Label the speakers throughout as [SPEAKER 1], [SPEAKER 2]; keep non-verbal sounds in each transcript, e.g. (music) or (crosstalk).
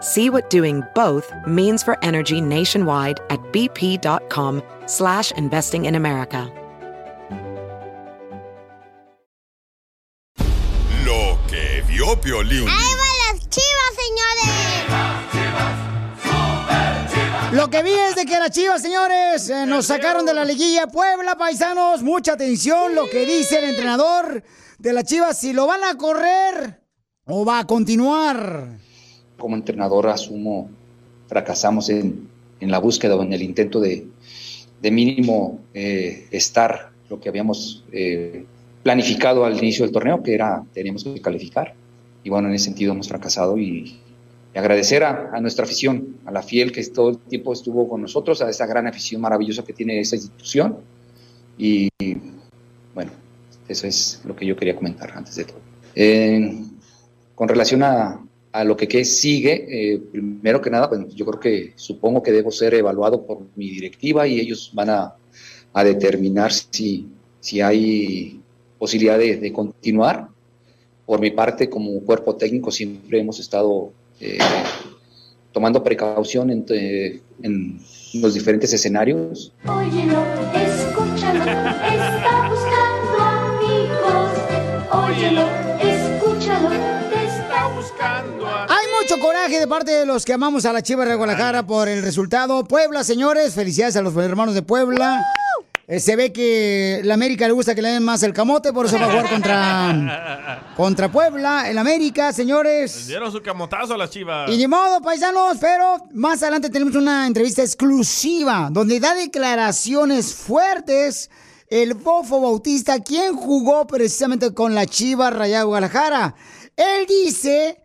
[SPEAKER 1] See what doing both means for energy nationwide at bp.com slash investing in America.
[SPEAKER 2] Lo que vio Piolín.
[SPEAKER 3] ¡Ahí van las chivas, señores!
[SPEAKER 4] Lo que vi es de que las chivas, señores, eh, nos sacaron de la liguilla Puebla, paisanos. Mucha atención lo que dice el entrenador de las chivas, si lo van a correr o va a continuar.
[SPEAKER 5] Como entrenador asumo, fracasamos en, en la búsqueda o en el intento de, de mínimo eh, estar lo que habíamos eh, planificado al inicio del torneo, que era teníamos que calificar. Y bueno, en ese sentido hemos fracasado y, y agradecer a, a nuestra afición, a la fiel que todo el tiempo estuvo con nosotros, a esa gran afición maravillosa que tiene esa institución. Y bueno, eso es lo que yo quería comentar antes de todo. Eh, con relación a, a lo que, que sigue, eh, primero que nada, pues yo creo que supongo que debo ser evaluado por mi directiva y ellos van a, a determinar si, si hay posibilidad de, continuar. Por mi parte, como cuerpo técnico, siempre hemos estado eh, tomando precaución en, eh, en los diferentes escenarios.
[SPEAKER 6] Óyelo, escúchalo, está buscando amigos. Óyelo,
[SPEAKER 4] de parte de los que amamos a la Chivas de Guadalajara por el resultado. Puebla, señores, felicidades a los hermanos de Puebla. Eh, se ve que la América le gusta que le den más el camote, por eso va a jugar contra, (laughs) contra Puebla. El América, señores.
[SPEAKER 7] Dieron su camotazo a las chivas.
[SPEAKER 4] Y ni modo, paisanos, pero más adelante tenemos una entrevista exclusiva donde da declaraciones fuertes el Bofo Bautista, quien jugó precisamente con la Chivas Rayada Guadalajara. Él dice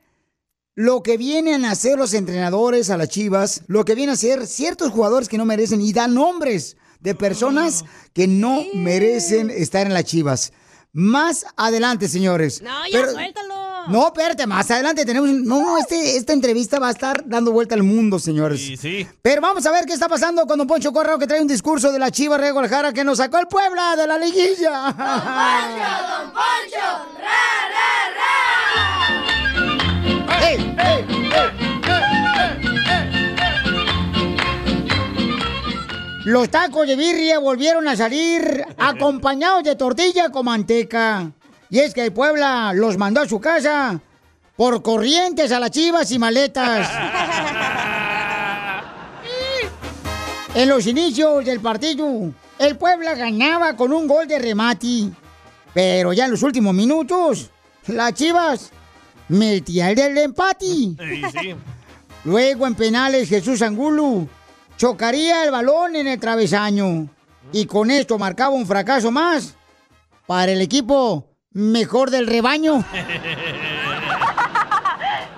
[SPEAKER 4] lo que vienen a hacer los entrenadores a las Chivas, lo que vienen a hacer ciertos jugadores que no merecen y dan nombres de personas que no merecen estar en las Chivas. Más adelante, señores.
[SPEAKER 3] No, ya
[SPEAKER 4] Pero-
[SPEAKER 3] suéltalo.
[SPEAKER 4] no, espérate, más adelante tenemos. No, este, esta entrevista va a estar dando vuelta al mundo, señores.
[SPEAKER 7] Sí, sí.
[SPEAKER 4] Pero vamos a ver qué está pasando con Don Poncho Correo, que trae un discurso de la Chiva Rey Guadalajara que nos sacó el Puebla de la liguilla.
[SPEAKER 6] Don Poncho, ra, ra, ra.
[SPEAKER 4] ¡Ey, ey, Los tacos de birria volvieron a salir acompañados de tortilla con manteca. Y es que el Puebla los mandó a su casa por corrientes a las chivas y maletas. (laughs) En los inicios del partido, el Puebla ganaba con un gol de remate. Pero ya en los últimos minutos, las chivas el del empate.
[SPEAKER 7] Sí, sí. (laughs)
[SPEAKER 4] Luego en penales Jesús Angulo chocaría el balón en el travesaño. Y con esto marcaba un fracaso más para el equipo mejor del rebaño. (laughs)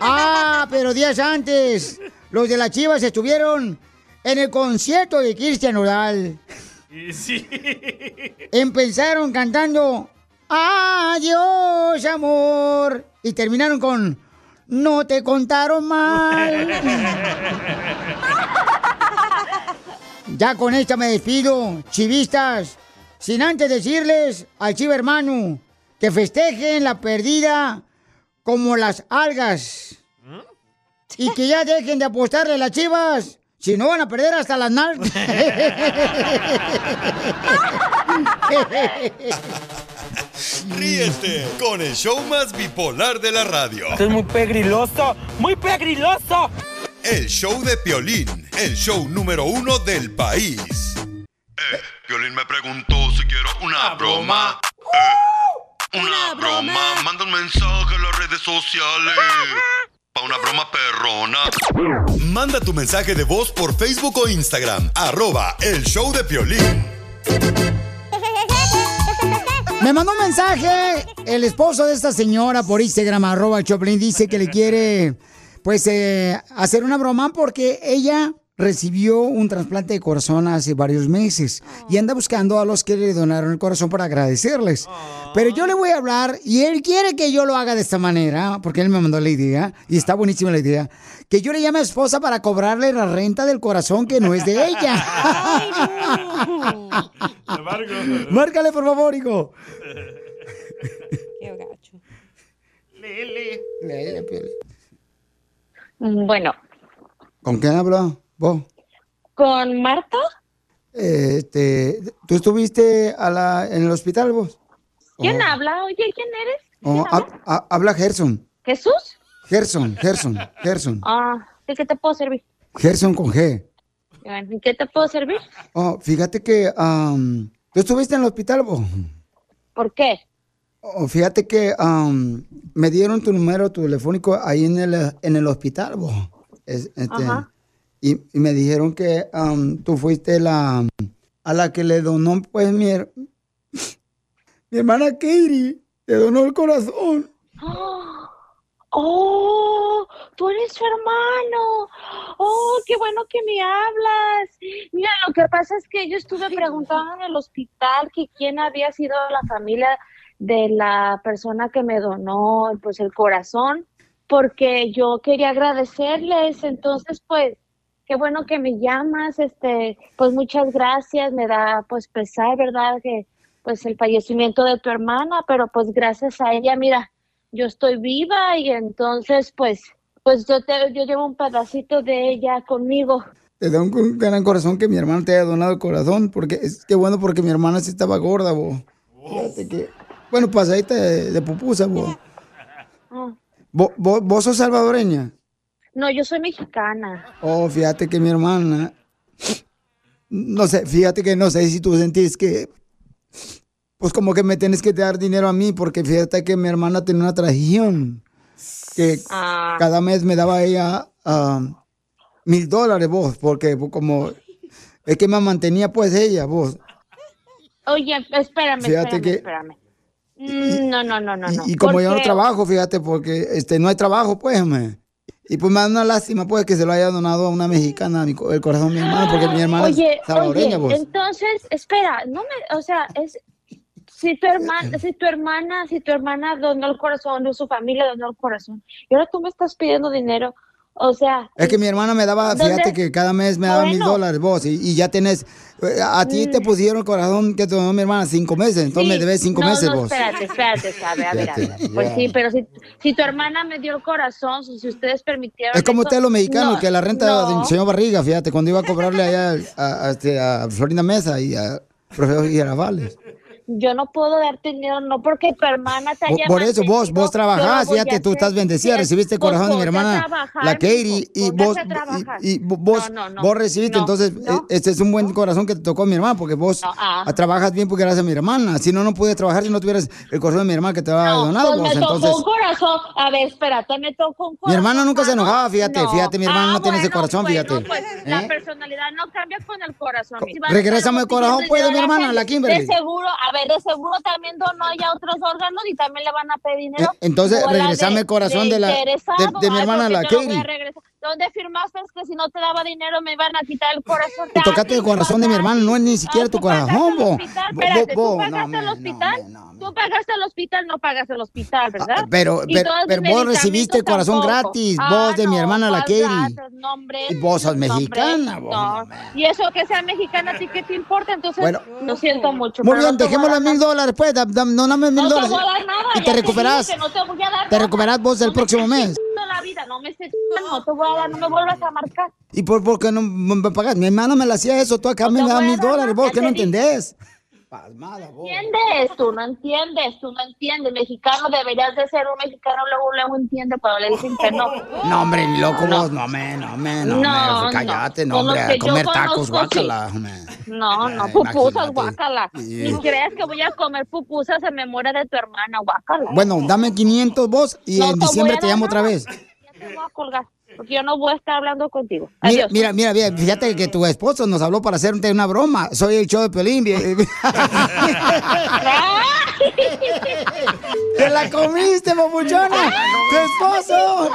[SPEAKER 4] Ah, pero días antes, los de las Chivas estuvieron en el concierto de Cristian Oral.
[SPEAKER 7] Y sí.
[SPEAKER 4] Empezaron cantando Adiós, amor. Y terminaron con No te contaron mal. (laughs) Ya con esta me despido, chivistas. Sin antes decirles al chivo hermano que festejen la perdida como las algas. Y que ya dejen de apostarle a las chivas. Si no van a perder hasta las nalgas. (laughs) (laughs)
[SPEAKER 2] Ríete con el show más bipolar de la radio.
[SPEAKER 8] es muy pegriloso, muy pegriloso.
[SPEAKER 2] El show de Piolín, el show número uno del país. Eh, Piolín me preguntó si quiero una
[SPEAKER 9] Una broma. eh, Una broma. Manda un mensaje a las redes sociales. Pa' una broma perrona.
[SPEAKER 2] Manda tu mensaje de voz por Facebook o Instagram. Arroba el show de Piolín.
[SPEAKER 4] Me mandó un mensaje el esposo de esta señora por Instagram, arroba Choplin, dice que le quiere, pues, eh, hacer una broma porque ella recibió un trasplante de corazón hace varios meses y anda buscando a los que le donaron el corazón para agradecerles. Pero yo le voy a hablar y él quiere que yo lo haga de esta manera, porque él me mandó la idea y está buenísima la idea, que yo le llame a esposa para cobrarle la renta del corazón que no es de ella. Márcale, por favor, hijo.
[SPEAKER 10] Qué gacho.
[SPEAKER 4] Lele, Piolín.
[SPEAKER 10] Bueno,
[SPEAKER 4] ¿Con quién habló? ¿Vos?
[SPEAKER 10] ¿con Marta?
[SPEAKER 4] Este, ¿Tú estuviste a la, en el hospital vos?
[SPEAKER 10] ¿Quién
[SPEAKER 4] Oh.
[SPEAKER 10] habla? Oye, ¿quién eres?
[SPEAKER 4] Oh, ha- ha- habla Gerson.
[SPEAKER 10] ¿Jesús?
[SPEAKER 4] Gerson, Gerson, Gerson.
[SPEAKER 10] Ah, ¿de qué te puedo servir?
[SPEAKER 4] Gerson con G.
[SPEAKER 10] ¿En qué te puedo servir?
[SPEAKER 4] Oh, fíjate que am, tú estuviste en el hospital vos.
[SPEAKER 10] ¿Por qué?
[SPEAKER 4] Oh, fíjate que am, me dieron tu número telefónico ahí en el, en el hospital vos. Es- este,
[SPEAKER 10] Ajá.
[SPEAKER 4] Y, y me dijeron que am, tú fuiste la a la que le donó pues mi, her- (laughs) mi hermana Katie. Le donó el corazón. (gasps)
[SPEAKER 10] ¡Oh! ¡Tú eres su hermano! ¡Oh, qué bueno que me hablas! Mira, lo que pasa es que yo estuve preguntando en el hospital que quién había sido la familia de la persona que me donó pues el corazón, porque yo quería agradecerles, entonces pues qué bueno que me llamas, este, pues muchas gracias, me da pues pesar, ¿verdad? Que pues el fallecimiento de tu hermana, pero pues gracias a ella, mira, yo estoy viva y entonces pues pues yo te yo llevo un pedacito de ella conmigo.
[SPEAKER 4] Te da un, un gran corazón que mi hermana te haya donado el corazón, porque es que bueno porque mi hermana sí estaba gorda, vos. Fíjate que, bueno, pasadita de, de pupusa, vos.
[SPEAKER 10] Ah,
[SPEAKER 4] ¿Vos, vos, vos sos salvadoreña?
[SPEAKER 10] No, yo soy mexicana.
[SPEAKER 4] Oh, fíjate que mi hermana, no sé, fíjate que no sé si tú sentís que, pues como que me tienes que dar dinero a mí, porque fíjate que mi hermana tiene una tradición, que
[SPEAKER 10] Ah.
[SPEAKER 4] cada mes me daba ella ah, mil dólares vos, porque como es que me mantenía pues ella vos.
[SPEAKER 10] Oye, espérame,
[SPEAKER 4] Fíjate
[SPEAKER 10] espérame,
[SPEAKER 4] que-
[SPEAKER 10] espérame. Mm, No, no, no, no, no.
[SPEAKER 4] Y, y como yo no trabajo, fíjate, porque este no hay trabajo, pues, me. Y pues me da una lástima, pues, que se lo haya donado a una mexicana, mi el corazón de mi hermana, porque mi hermana
[SPEAKER 10] Oye,
[SPEAKER 4] es salvadoreña,
[SPEAKER 10] oye,
[SPEAKER 4] vos.
[SPEAKER 10] entonces, espera, no me, o sea, es si tu hermana, si tu hermana, si tu hermana donó el corazón, o su familia donó el corazón, y ahora tú me estás pidiendo dinero, o sea,
[SPEAKER 4] Es que mi hermana me daba,
[SPEAKER 10] ¿Dónde?
[SPEAKER 4] fíjate que cada mes me daba mil dólares vos, y, y ya tenés, eh, a ti te
[SPEAKER 10] Mm.
[SPEAKER 4] pusieron el corazón que te mi hermana cinco meses, entonces me debes cinco
[SPEAKER 10] no,
[SPEAKER 4] meses
[SPEAKER 10] no,
[SPEAKER 4] vos.
[SPEAKER 10] espérate, espérate, sabe, a ver, a ver, Pues sí, pero si, si tu hermana me dio el corazón, si ustedes permitieron
[SPEAKER 4] Es como ustedes los mexicanos,
[SPEAKER 10] no,
[SPEAKER 4] que la renta del señor Barriga, fíjate, cuando iba a cobrarle allá a, a, este, a Florinda Mesa y a profesor Girafales.
[SPEAKER 10] Yo no puedo darte dinero, no porque tu hermana te haya
[SPEAKER 4] por eso vos, vos trabajás, fíjate, tú estás bendecida, recibiste el corazón de mi hermana,
[SPEAKER 10] trabajar,
[SPEAKER 4] la Katie, y vos,
[SPEAKER 10] trabajar.
[SPEAKER 4] y, y vos,
[SPEAKER 10] No, no, no,
[SPEAKER 4] vos recibiste, entonces, eh, este es un buen corazón que te tocó mi hermana, porque vos
[SPEAKER 10] ah.
[SPEAKER 4] ah, trabajas bien porque gracias a mi hermana, si no, no puedes trabajar si no tuvieras el corazón de mi hermana que te había donado,
[SPEAKER 10] Pues
[SPEAKER 4] vos,
[SPEAKER 10] me tocó un corazón. A ver, espérate, me tocó un corazón.
[SPEAKER 4] mi hermana nunca se enojaba, fíjate, fíjate, mi hermana
[SPEAKER 10] Ah,
[SPEAKER 4] no tiene ese corazón, fíjate.
[SPEAKER 10] pues, la
[SPEAKER 4] ¿Eh?
[SPEAKER 10] personalidad no cambia con el corazón. Si estar
[SPEAKER 4] el corazón, pues, de mi hermana, la Kimberly.
[SPEAKER 10] De seguro, a ver, de seguro también donó ya otros órganos y también le van a pedir dinero.
[SPEAKER 4] Eh, entonces,
[SPEAKER 10] Bola
[SPEAKER 4] regresame el corazón de la- de- de mi hermana,
[SPEAKER 10] ¿por qué
[SPEAKER 4] la Katie?
[SPEAKER 10] ¿Dónde firmaste que si no te daba dinero me iban a quitar el corazón?
[SPEAKER 4] Tú tocaste el corazón de mi hermana, no es ni siquiera tu corazón, vos.
[SPEAKER 10] Espérate, ¿tú
[SPEAKER 4] no,
[SPEAKER 10] pagaste el
[SPEAKER 4] me-
[SPEAKER 10] hospital? ¿Tú pagaste el hospital? No pagaste el hospital, ¿verdad?
[SPEAKER 4] Ah, Pero,
[SPEAKER 10] Y
[SPEAKER 4] pero, vos recibiste el corazón
[SPEAKER 10] tampoco.
[SPEAKER 4] gratis,
[SPEAKER 10] Ah,
[SPEAKER 4] vos de mi
[SPEAKER 10] no,
[SPEAKER 4] hermana, la.
[SPEAKER 10] No, hombre,
[SPEAKER 4] Y vos sos
[SPEAKER 10] no,
[SPEAKER 4] mexicana, vos.
[SPEAKER 10] No. Y eso que sea mexicana, ¿a ti qué te importa? Entonces,
[SPEAKER 4] Bueno.
[SPEAKER 10] lo siento mucho.
[SPEAKER 4] Muy bien,
[SPEAKER 10] no te voy a
[SPEAKER 4] dejemos
[SPEAKER 10] dar
[SPEAKER 4] los mil dólares, pues, mil
[SPEAKER 10] No te
[SPEAKER 4] dólares. Y te
[SPEAKER 10] no te
[SPEAKER 4] Te recuperas vos el
[SPEAKER 10] No
[SPEAKER 4] próximo (laughs) mes.
[SPEAKER 10] Vida, no me estés no te voy a dar, no me vuelvas a marcar.
[SPEAKER 4] ¿Y por, por qué no me me pagas? Mi hermana me la hacía eso, tú acá me
[SPEAKER 10] te
[SPEAKER 4] das mil dólares, vos, que no entendés. Pasmada, vos.
[SPEAKER 10] entiendes, tú no entiendes, tú no entiendes. Mexicano deberías de ser un mexicano, luego luego entiende cuando le dicen que no. (laughs)
[SPEAKER 4] No, hombre, ni loco vos. No, me, no, me, no,
[SPEAKER 10] No,
[SPEAKER 4] me. Cállate, no, hombre. A comer tacos, guácala.
[SPEAKER 10] No, no,
[SPEAKER 4] Ay,
[SPEAKER 10] pupusas, guácala.
[SPEAKER 4] Sí.
[SPEAKER 10] Ni creas que voy a comer pupusas en memoria de tu hermana, guácala.
[SPEAKER 4] Bueno, dame 500 vos y
[SPEAKER 10] No
[SPEAKER 4] en diciembre te llamo otra vez.
[SPEAKER 10] Te voy a colgar, porque yo no voy a estar hablando contigo. Adiós.
[SPEAKER 4] mira, mira, mira, fíjate que tu esposo nos habló para hacerte una broma. Soy el show de Pelín. (laughs) (laughs) ¡Te la comiste, papuchona! ¡Tu esposo!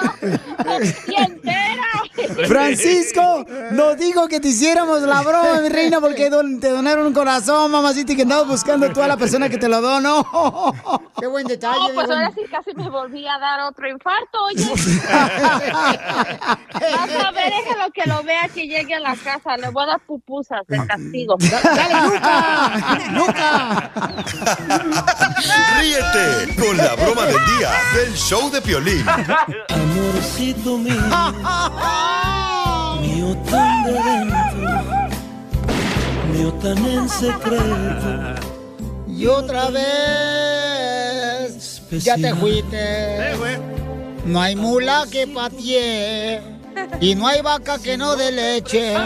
[SPEAKER 10] ¡Y entera! (laughs)
[SPEAKER 4] Francisco nos dijo que te hiciéramos la broma, mi reina, porque don- te donaron un corazón, mamacita, y que andabas buscando tú a la persona que te lo donó. (laughs) ¡Qué buen detalle!
[SPEAKER 10] No, pues ahora sí casi me volví a dar otro infarto, oye. (laughs) Vas a ver, déjalo que lo vea que llegue a la casa. Le voy a dar pupusas de castigo.
[SPEAKER 4] ¡Dale, Luca! ¡Luca!
[SPEAKER 2] Ríete con la broma del día del show de Piolín.
[SPEAKER 11] Amorcito mío, mío tan de dentro, mío tan en secreto.
[SPEAKER 4] Y otra vez ya te fuiste. No hay mula que patee y no hay vaca que no dé leche.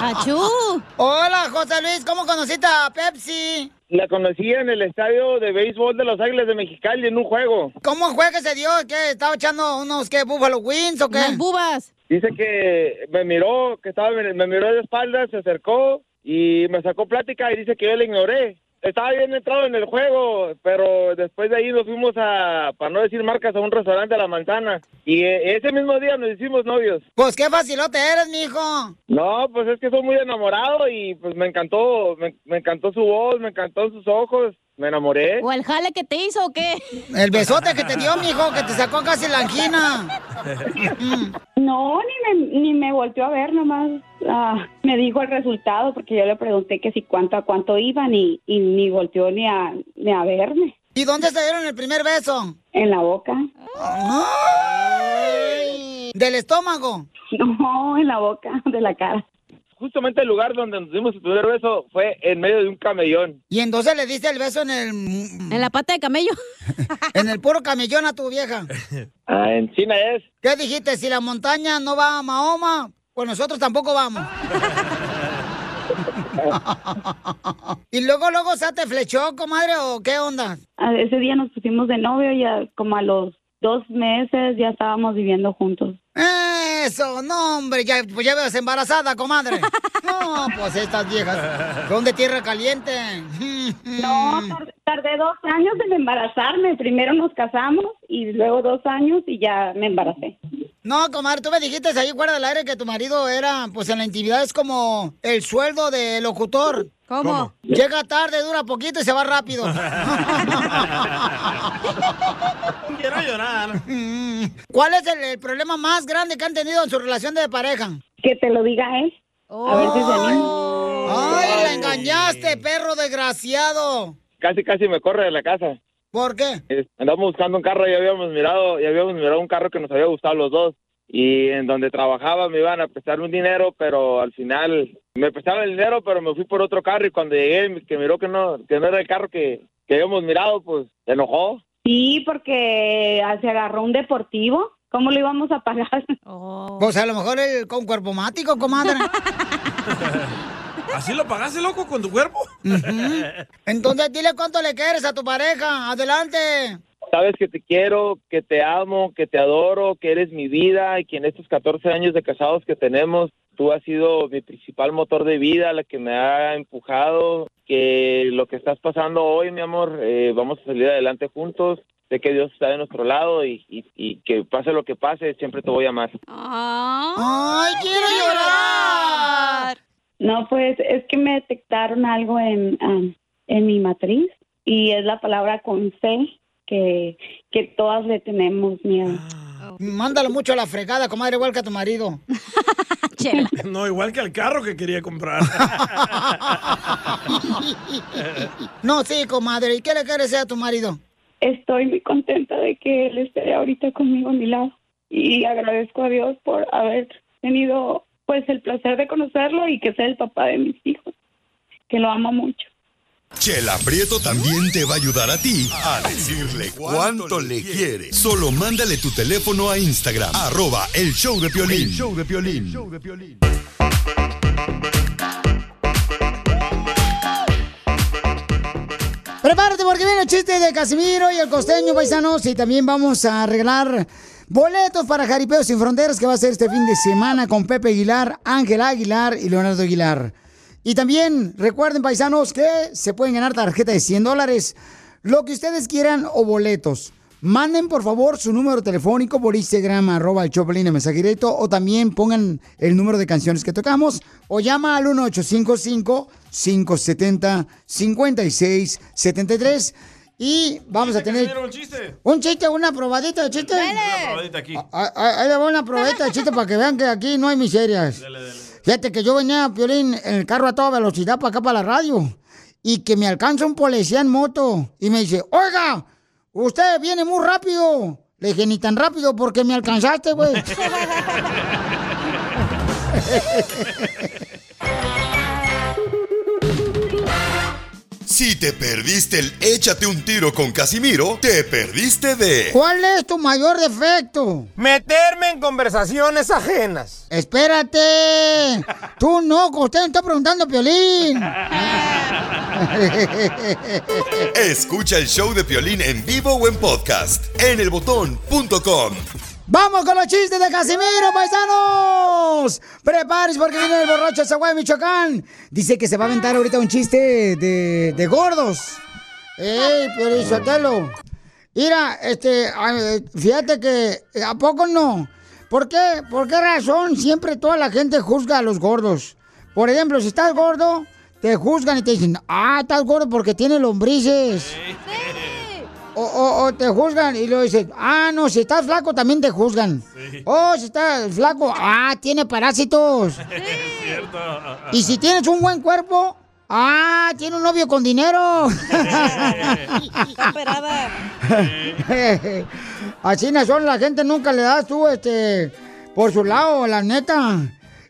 [SPEAKER 12] ¡Achú!
[SPEAKER 4] Hola, José Luis, ¿cómo conociste a Pepsi?
[SPEAKER 13] La conocí en el estadio de béisbol de Los Águilas de Mexicali en un juego.
[SPEAKER 4] ¿Cómo fue que se dio? ¿Qué? ¿Estaba echando unos qué, Buffalo Wings o qué?
[SPEAKER 12] Unas bubas.
[SPEAKER 13] Dice que me miró, que estaba, me miró de espaldas, se acercó y me sacó plática y dice que yo le ignoré. Estaba bien entrado en el juego, pero después de ahí nos fuimos a, para no decir marcas, a un restaurante a la manzana. Y eh, ese mismo día nos hicimos novios.
[SPEAKER 4] Pues qué facilote eres, mijo.
[SPEAKER 13] No, pues es que soy muy enamorado y pues me encantó, me, me encantó su voz, me encantó sus ojos, me enamoré.
[SPEAKER 12] ¿O el jale que te hizo o qué?
[SPEAKER 4] El besote que te dio, mijo, que te sacó casi la angina. (laughs)
[SPEAKER 14] No, ni me, ni me volteó a ver, nomás ah, me dijo el resultado porque yo le pregunté que si cuánto a cuánto iban y, y ni volteó ni a, ni a verme.
[SPEAKER 4] ¿Y dónde se dieron el primer beso?
[SPEAKER 14] En la boca.
[SPEAKER 4] Ay, ¿Del estómago? (laughs)
[SPEAKER 14] No, en la boca, de la cara.
[SPEAKER 13] Justamente el lugar donde nos dimos el primer beso fue en medio de un camellón.
[SPEAKER 4] Y entonces le diste el beso en el...
[SPEAKER 12] En la pata de camello. (laughs)
[SPEAKER 4] En el puro camellón a tu vieja. (laughs)
[SPEAKER 13] Ah, en China es.
[SPEAKER 4] ¿Qué dijiste? Si la montaña no va a Mahoma, pues nosotros tampoco vamos. (laughs) y luego, luego, ¿se te flechó, comadre, o qué onda?
[SPEAKER 14] Ah, Ese día nos pusimos de novio y a- como a los dos meses ya estábamos viviendo juntos.
[SPEAKER 4] Eso, no, hombre, ya, pues ya ves embarazada, comadre. No, pues estas viejas son de tierra caliente. (laughs)
[SPEAKER 14] No, tar- tardé dos años en embarazarme. Primero nos casamos y luego dos años y ya me embaracé.
[SPEAKER 4] No, comadre, tú me dijiste ahí fuera del aire que tu marido era, pues en la intimidad es como el sueldo del locutor.
[SPEAKER 12] ¿Cómo?
[SPEAKER 4] Llega tarde, dura poquito y se va rápido. (laughs) (laughs)
[SPEAKER 7] Quiero llorar.
[SPEAKER 4] ¿Cuál es el, el problema más grande que han tenido en su relación de pareja?
[SPEAKER 14] Que te lo diga él. A ver si se anima.
[SPEAKER 4] ¡Ay, la engañaste, perro desgraciado!
[SPEAKER 13] Casi, casi me corre de la casa.
[SPEAKER 4] ¿Por qué?
[SPEAKER 13] Andamos buscando un carro y habíamos mirado, y habíamos mirado un carro que nos había gustado los dos. Y en donde trabajaba me iban a prestar un dinero, pero al final me prestaron el dinero, pero me fui por otro carro y cuando llegué, que miró que no, que no era el carro que, que habíamos mirado, pues se enojó.
[SPEAKER 14] Sí, porque ah, se agarró un deportivo. ¿Cómo lo íbamos a pagar?
[SPEAKER 4] Pues a lo mejor el con cuerpo mático, comadre. (laughs)
[SPEAKER 7] ¿Así lo pagaste, loco, con tu cuerpo?
[SPEAKER 4] Entonces dile cuánto le quieres a tu pareja. Adelante.
[SPEAKER 13] Sabes que te quiero, que te amo, que te adoro, que eres mi vida y que en estos 14 años de casados que tenemos, tú has sido mi principal motor de vida, la que me ha empujado, que lo que estás pasando hoy, mi amor, eh, vamos a salir adelante juntos. Sé que Dios está de nuestro lado y, y- y que pase lo que pase, siempre te voy a amar.
[SPEAKER 4] ¡Ay, quiero llorar!
[SPEAKER 14] No, pues es que me detectaron algo en, ah, en mi matriz y es la palabra con C que, que todas le tenemos miedo.
[SPEAKER 4] Mándalo mucho a la fregada, comadre, igual que a tu marido. (laughs) (laughs)
[SPEAKER 7] No, igual que el carro que quería comprar. (laughs)
[SPEAKER 4] No, sí, comadre. ¿Y qué le quieres decir a tu marido?
[SPEAKER 14] Estoy muy contenta de que él esté ahorita conmigo a mi lado y agradezco a Dios por haber tenido pues el placer de conocerlo y que sea el papá de mis hijos. que lo amo mucho.
[SPEAKER 2] Chela Prieto también te va a ayudar a ti a decirle cuánto le quiere. Solo mándale tu teléfono a Instagram, arroba el show de Piolín.
[SPEAKER 15] El
[SPEAKER 2] show de Piolín.
[SPEAKER 4] Prepárate porque viene el chiste de Casimiro y el costeño, paisanos. Y también vamos a arreglar boletos para Jaripeo Sin Fronteras que va a ser este fin de semana con Pepe Aguilar, Ángel Aguilar y Leonardo Aguilar. Y también recuerden, paisanos, que se pueden ganar tarjeta de 100 dólares, lo que ustedes quieran o boletos. Manden por favor su número telefónico por Instagram, arroba el Choplin mensaje directo, o también pongan el número de canciones que tocamos, o llama al 1855-570-5673. Y vamos a tener
[SPEAKER 7] un chiste.
[SPEAKER 4] un chiste, una probadita de chiste.
[SPEAKER 7] Una probadita aquí.
[SPEAKER 4] Ah, ah, Ahí le voy una probadita de chiste para que vean que aquí no hay miserias. Fíjate que yo venía, Piolín, en el carro a toda velocidad para acá, para la radio. Y que me alcanza un policía en moto. Y me dice, oiga, usted viene muy rápido. Le dije, ni tan rápido porque me alcanzaste, güey. (laughs) (laughs)
[SPEAKER 2] Si te perdiste el échate un tiro con Casimiro, te perdiste de
[SPEAKER 4] ¿Cuál es tu mayor defecto?
[SPEAKER 8] Meterme en conversaciones ajenas.
[SPEAKER 4] Espérate. Tú no, usted me está preguntando, Piolín.
[SPEAKER 2] Escucha el show de Piolín en vivo o en podcast en elbotón.com.
[SPEAKER 4] ¡Vamos con los chistes de Casimiro, paisanos! Prepárense porque viene el borracho de Michoacán. Dice que se va a aventar ahorita un chiste de, de gordos. ¡Ey, Piolizotelo! Mira, este, fíjate que, eh, ¿a poco no? ¿Por qué? ¿Por qué razón siempre toda la gente juzga a los gordos? Por ejemplo, si estás gordo, te juzgan y te dicen, ah, estás gordo porque tiene lombrices. O, o- o te juzgan y luego dicen, ah, no, si estás flaco también te juzgan. Oh, si estás flaco, ah, tiene parásitos. (laughs) Y si tienes un buen cuerpo, ah, tiene un novio con dinero. (laughs)
[SPEAKER 12] Está operada. (laughs)
[SPEAKER 4] Así no son, la gente nunca le das tú, este, por su lado, la neta.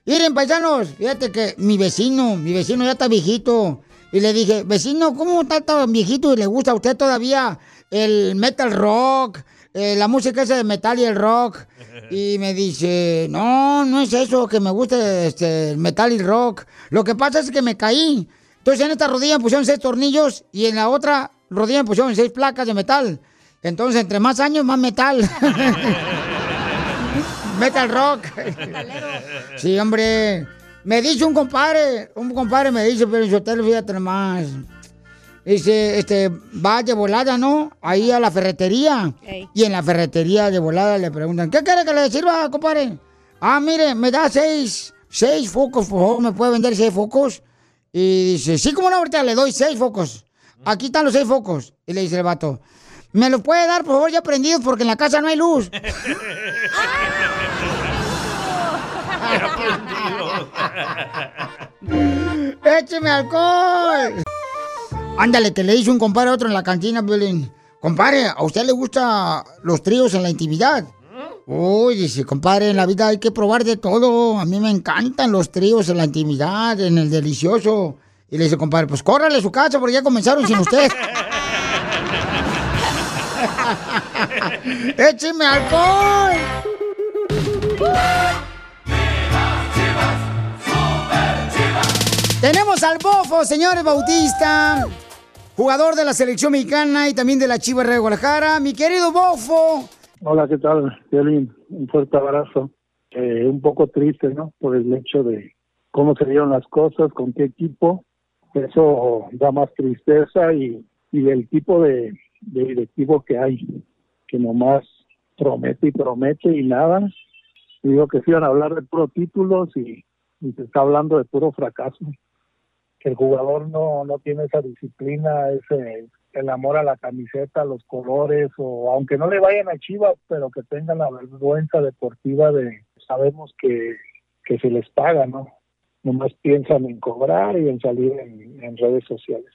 [SPEAKER 4] Miren, paisanos, fíjate que mi vecino, mi vecino ya está viejito. Y le dije, vecino, ¿cómo está tan viejito y le gusta a usted todavía el metal rock, eh, la música esa de metal y el rock? (laughs) Y me dice, no, no es eso, que me gusta este, el metal y el rock. Lo que pasa es que me caí. Entonces en esta rodilla me pusieron seis tornillos y en la otra rodilla me pusieron seis placas de metal. Entonces, entre más años, más metal. (laughs) metal rock. sí, hombre. Me dice un compadre, un compadre me dice, pero yo te lo fíjate nomás. Dice, este, va de volada, ¿no? Ahí a la ferretería.
[SPEAKER 12] Ey.
[SPEAKER 4] Y en la ferretería de volada le preguntan, ¿qué quiere que le sirva, compadre? Ah, mire, me da seis, seis focos, por favor, ¿me puede vender seis focos? Y dice, sí, como no, ahorita le doy seis focos. Aquí están los seis focos. Y le dice el vato, ¿me los puede dar, por favor, ya prendidos? Porque en la casa no hay luz. (laughs) (laughs) ¡Écheme alcohol! Ándale, que le hizo un compadre a otro en la cantina, Violín. Compadre, ¿a usted le gustan los tríos en la intimidad? Uy, dice, compadre, en la vida hay que probar de todo. A mí me encantan los tríos en la intimidad, en el delicioso. Y le dice, compadre, pues córrale a su casa porque ya comenzaron sin usted. (laughs) ¡Écheme alcohol! Tenemos al Bofo, señores Bautista, jugador de la selección mexicana y también de la Chivas de Guadalajara. Mi querido Bofo.
[SPEAKER 16] Hola, ¿qué tal, Violín? Un fuerte abrazo. Eh, un poco triste, ¿no? Por el hecho de cómo se dieron las cosas, con qué equipo. Eso da más tristeza y, y el tipo de, de directivo que hay, que nomás promete y promete y nada. Digo que se iban a hablar de puro títulos y, y se está hablando de puro fracaso. Que el jugador no, no tiene esa disciplina, ese el amor a la camiseta, los colores, o aunque no le vayan a Chivas, pero que tengan la vergüenza deportiva de sabemos que, que se les paga, ¿no? Nomás piensan en cobrar y en salir en, en redes sociales.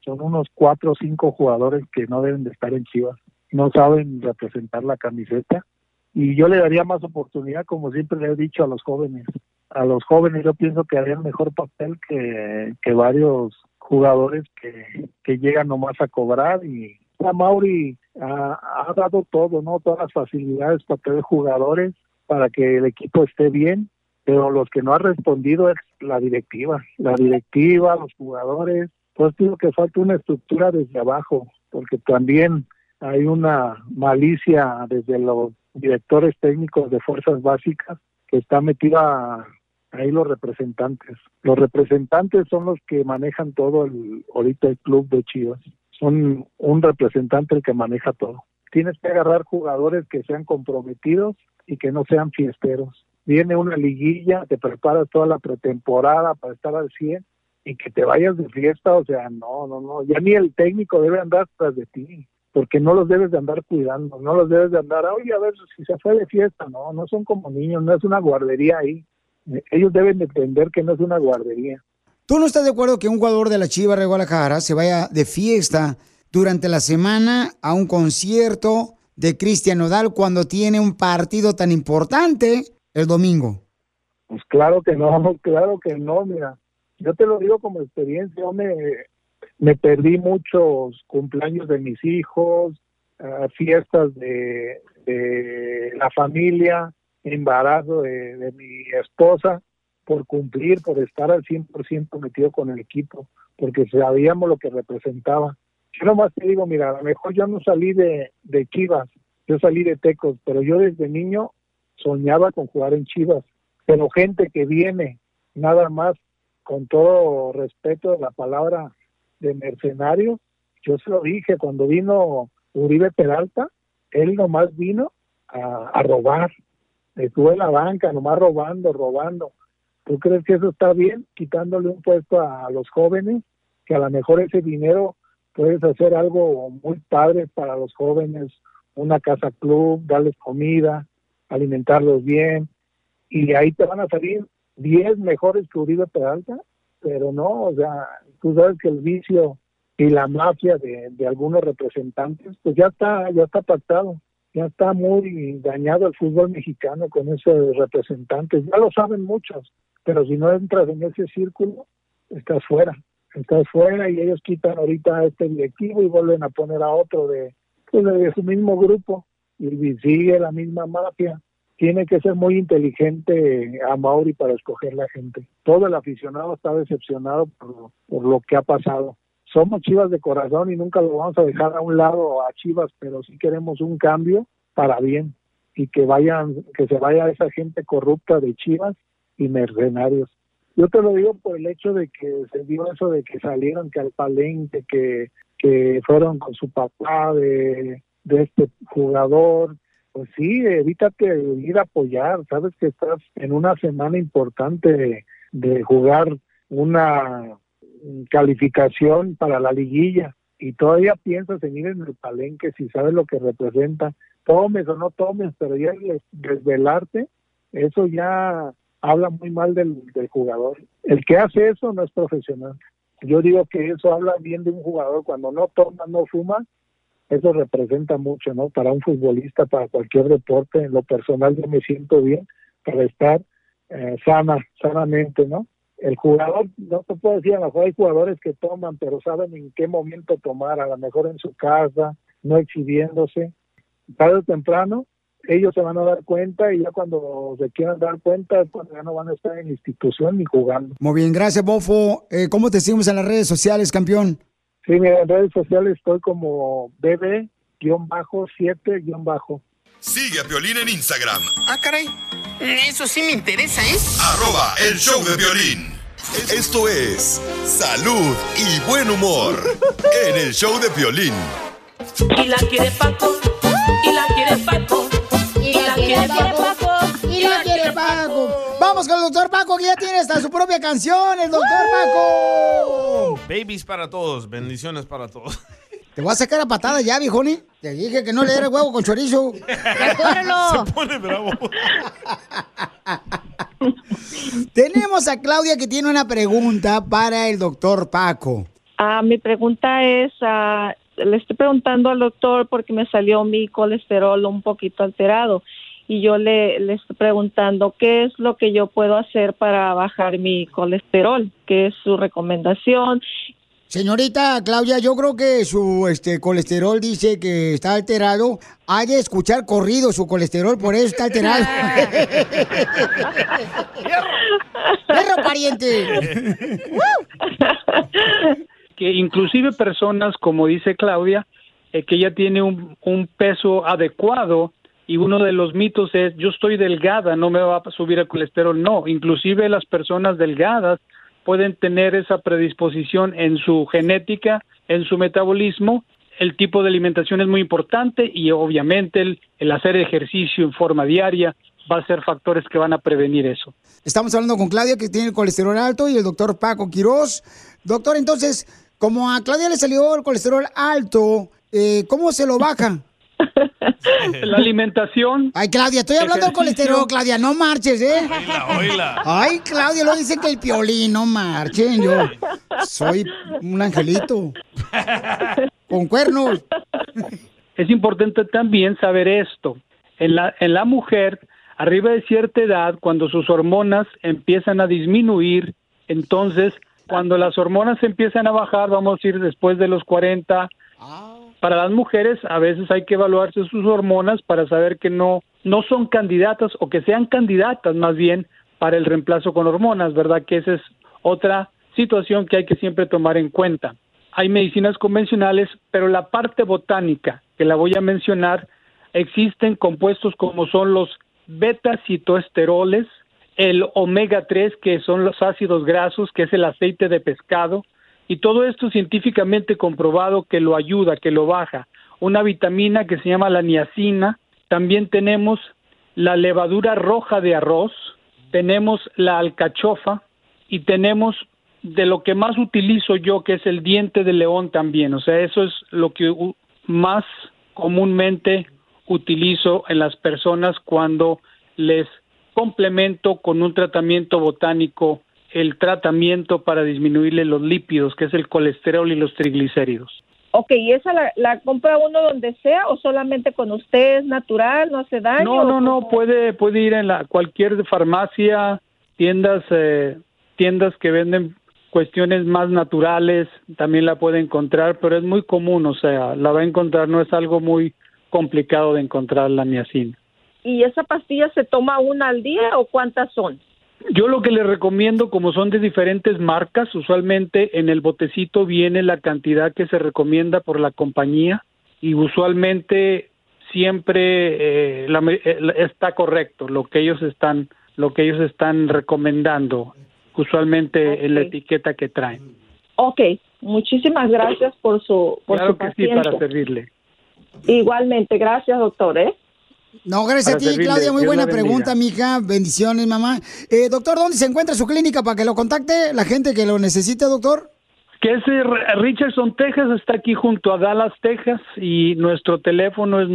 [SPEAKER 16] Son unos cuatro o cinco jugadores que no deben de estar en Chivas, no saben representar la camiseta y yo le daría más oportunidad, como siempre le he dicho a los jóvenes, a los jóvenes yo pienso que harían mejor papel que, varios jugadores que, llegan nomás a cobrar y a Mauri ha, dado todo, ¿no? Todas las facilidades para tener jugadores, para que el equipo esté bien, pero los que no ha respondido es la directiva, la directiva, los jugadores, pues digo que falta una estructura desde abajo, porque también hay una malicia desde los directores técnicos de fuerzas básicas que está metida ahí los representantes. Los representantes son los que manejan todo el ahorita el club de Chivas. Son un representante el que maneja todo. Tienes que agarrar jugadores que sean comprometidos y que no sean fiesteros. Viene una liguilla, te preparas toda la pretemporada para estar al 100 y que te vayas de fiesta, o sea, no, no, no, ya ni el técnico debe andar tras de ti, porque no los debes de andar cuidando, no los debes de andar, oye, a ver si se fue de fiesta, no, no son como niños, no es una guardería ahí. Ellos deben de entender que no es una guardería.
[SPEAKER 4] ¿Tú no estás de acuerdo que un jugador de la Chivas de Guadalajara se vaya de fiesta durante la semana a un concierto de Cristian Nodal cuando tiene un partido tan importante el domingo?
[SPEAKER 16] Pues claro que no, (laughs) claro que no, mira. Yo te lo digo como experiencia, yo me, me perdí muchos cumpleaños de mis hijos, eh, fiestas de, de la familia, embarazo de, mi esposa, por cumplir, por estar al 100% metido con el equipo, porque sabíamos lo que representaba. Yo nomás te digo, mira, a lo mejor yo no salí de, de Chivas, yo salí de Tecos, pero yo desde niño soñaba con jugar en Chivas. Pero gente que viene nada más con todo respeto de la palabra de mercenario, yo se lo dije cuando vino Uribe Peralta, él nomás vino a robar, estuvo en la banca nomás robando, robando. ¿Tú crees que eso está bien? Quitándole un puesto a, los jóvenes, que a lo mejor ese dinero puedes hacer algo muy padre para los jóvenes, una casa club, darles comida, alimentarlos bien, y ahí te van a salir 10 mejores que Uribe Peralta, pero no, o sea, tú sabes que el vicio y la mafia de, de algunos representantes, pues ya está, ya está pactado, ya está muy dañado el fútbol mexicano con esos representantes, ya lo saben muchos, pero si no entras en ese círculo, estás fuera, estás fuera y ellos quitan ahorita a este directivo y vuelven a poner a otro de, pues de su mismo grupo y sigue la misma mafia tiene que ser muy inteligente a Mauri para escoger la gente. Todo el aficionado está decepcionado por, por, lo que ha pasado. Somos Chivas de corazón y nunca lo vamos a dejar a un lado a Chivas, pero sí queremos un cambio para bien y que vayan, que se vaya esa gente corrupta de Chivas y mercenarios. Yo te lo digo por el hecho de que se dio eso de que salieron que al palenque, que, que fueron con su papá de, de este jugador, pues sí, evítate ir a apoyar, sabes que estás en una semana importante de, de, jugar una calificación para la liguilla y todavía piensas en ir en el palenque si sabes lo que representa, tomes o no tomes, pero ya desvelarte, eso ya habla muy mal del, del jugador. El que hace eso no es profesional. Yo digo que eso habla bien de un jugador cuando no toma, no fuma, eso representa mucho, ¿no? Para un futbolista, para cualquier deporte, en lo personal yo me siento bien para estar eh, sana, sanamente, ¿no? El jugador, no te puedo decir, a lo mejor hay jugadores que toman, pero saben en qué momento tomar, a lo mejor en su casa, no exhibiéndose. Tarde o temprano, ellos se van a dar cuenta y ya cuando se quieran dar cuenta es cuando ya no van a estar en institución ni jugando.
[SPEAKER 4] Muy bien, gracias, Bofo. Eh, ¿Cómo te seguimos en las redes sociales, campeón?
[SPEAKER 16] Sí, mira, en redes sociales estoy como bb-7-
[SPEAKER 2] Sigue a Violín en Instagram.
[SPEAKER 15] Ah, caray. Eso sí me interesa, ¿eh?
[SPEAKER 2] Arroba el show de violín. Esto es salud y buen humor en el show de violín.
[SPEAKER 6] Y la quiere Paco, y la quiere Paco,
[SPEAKER 4] y la quiere Paco, y la quiere Paco. Vamos con el doctor Paco, que ya tiene hasta su propia canción, el doctor Paco.
[SPEAKER 7] Babies para todos, bendiciones para todos.
[SPEAKER 4] Te voy a sacar a patada ya, viejoni. Te dije que no le diera huevo con chorizo. (laughs)
[SPEAKER 7] Se pone bravo.
[SPEAKER 4] Tenemos a Claudia que tiene una pregunta para el doctor Paco.
[SPEAKER 17] Ah, mi pregunta es, ah, le estoy preguntando al doctor porque me salió mi colesterol un poquito alterado y yo le, le estoy preguntando qué es lo que yo puedo hacer para bajar mi colesterol, qué es su recomendación.
[SPEAKER 4] Señorita Claudia, yo creo que su este colesterol dice que está alterado. Hay que escuchar corrido su colesterol, por eso está alterado. (laughs) ¡Perro pariente! (laughs)
[SPEAKER 18] que inclusive personas, como dice Claudia, eh, que ella tiene un, un peso adecuado y uno de los mitos es yo estoy delgada, no me va a subir el colesterol. No, inclusive las personas delgadas pueden tener esa predisposición en su genética, en su metabolismo. El tipo de alimentación es muy importante y obviamente el, el hacer ejercicio en forma diaria va a ser factores que van a prevenir eso.
[SPEAKER 4] Estamos hablando con Claudia, que tiene el colesterol alto, y el doctor Paco Quiroz. Doctor, entonces, como a Claudia le salió el colesterol alto, eh, ¿cómo se lo baja? (laughs) (laughs)
[SPEAKER 18] La alimentación.
[SPEAKER 4] Ay, Claudia, estoy hablando del colesterol, Claudia, no marches, ¿eh? Ay, Claudia, lo dicen que el piolín, no marchen, yo soy un angelito. Con cuernos.
[SPEAKER 18] Es importante también saber esto. En la, en la mujer, arriba de cierta edad, cuando sus hormonas empiezan a disminuir, entonces, cuando las hormonas empiezan a bajar, vamos a ir después de los 40, para las mujeres a veces hay que evaluarse sus hormonas para saber que no no son candidatas o que sean candidatas más bien para el reemplazo con hormonas, ¿verdad? Que esa es otra situación que hay que siempre tomar en cuenta. Hay medicinas convencionales, pero la parte botánica que la voy a mencionar existen compuestos como son los beta-citoesteroles, el omega 3 que son los ácidos grasos, que es el aceite de pescado, y todo esto científicamente comprobado que lo ayuda, que lo baja. Una vitamina que se llama la niacina, también tenemos la levadura roja de arroz, tenemos la alcachofa y tenemos de lo que más utilizo yo, que es el diente de león también. O sea, eso es lo que más comúnmente utilizo en las personas cuando les complemento con un tratamiento botánico el tratamiento para disminuirle los lípidos, que es el colesterol y los triglicéridos.
[SPEAKER 17] Ok, ¿y esa la, la compra uno donde sea o solamente con usted? ¿Es natural? ¿No hace daño?
[SPEAKER 18] No, no, no, puede, puede ir en la, cualquier farmacia, tiendas, eh, tiendas que venden cuestiones más naturales, también la puede encontrar, pero es muy común, o sea, la va a encontrar, no es algo muy complicado de encontrar la niacina.
[SPEAKER 17] ¿Y esa pastilla se toma una al día o cuántas son?
[SPEAKER 18] Yo lo que le recomiendo, como son de diferentes marcas, usualmente en el botecito viene la cantidad que se recomienda por la compañía y usualmente siempre eh, la eh, está correcto lo que ellos están lo que ellos están recomendando, usualmente en la etiqueta que traen.
[SPEAKER 17] Ok, muchísimas gracias por su, por
[SPEAKER 18] Claro
[SPEAKER 17] su
[SPEAKER 18] que sí, para servirle.
[SPEAKER 17] Igualmente, gracias, doctor, ¿eh?
[SPEAKER 4] No, gracias a ti,
[SPEAKER 18] servirle.
[SPEAKER 4] Claudia. Muy
[SPEAKER 18] Dios
[SPEAKER 4] buena pregunta, mija. Bendiciones, mamá. Eh, doctor, ¿dónde se encuentra su clínica para que lo contacte la gente que lo necesite, doctor?
[SPEAKER 18] Que es eh, Richardson, Texas, está aquí junto a Dallas, Texas, y nuestro teléfono es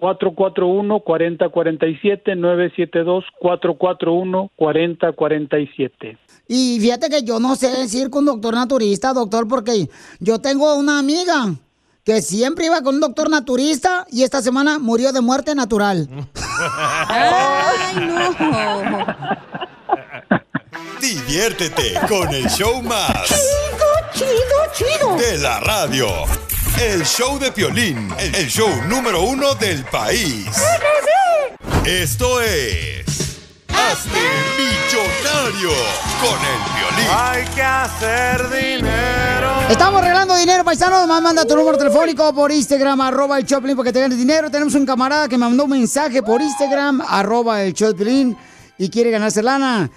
[SPEAKER 18] 972-441-4047, 972-441-4047.
[SPEAKER 4] Y fíjate que yo no sé decir con doctor naturista, doctor, porque yo tengo una amiga que siempre iba con un doctor naturista y esta semana murió de muerte natural.
[SPEAKER 3] ¡Ay, no! (laughs)
[SPEAKER 2] Diviértete con el show más.
[SPEAKER 3] Chido, chido, chido.
[SPEAKER 2] De la radio. El show de Piolín, el show número uno del país. Esto es... Hazte millonario con el Piolín.
[SPEAKER 8] Hay que hacer dinero.
[SPEAKER 4] Estamos regalando dinero, paisano. Más manda tu número telefónico por Instagram, arroba el Choplin, porque te ganes dinero. Tenemos un camarada que me mandó un mensaje por Instagram, arroba el Choplin, y quiere ganarse lana.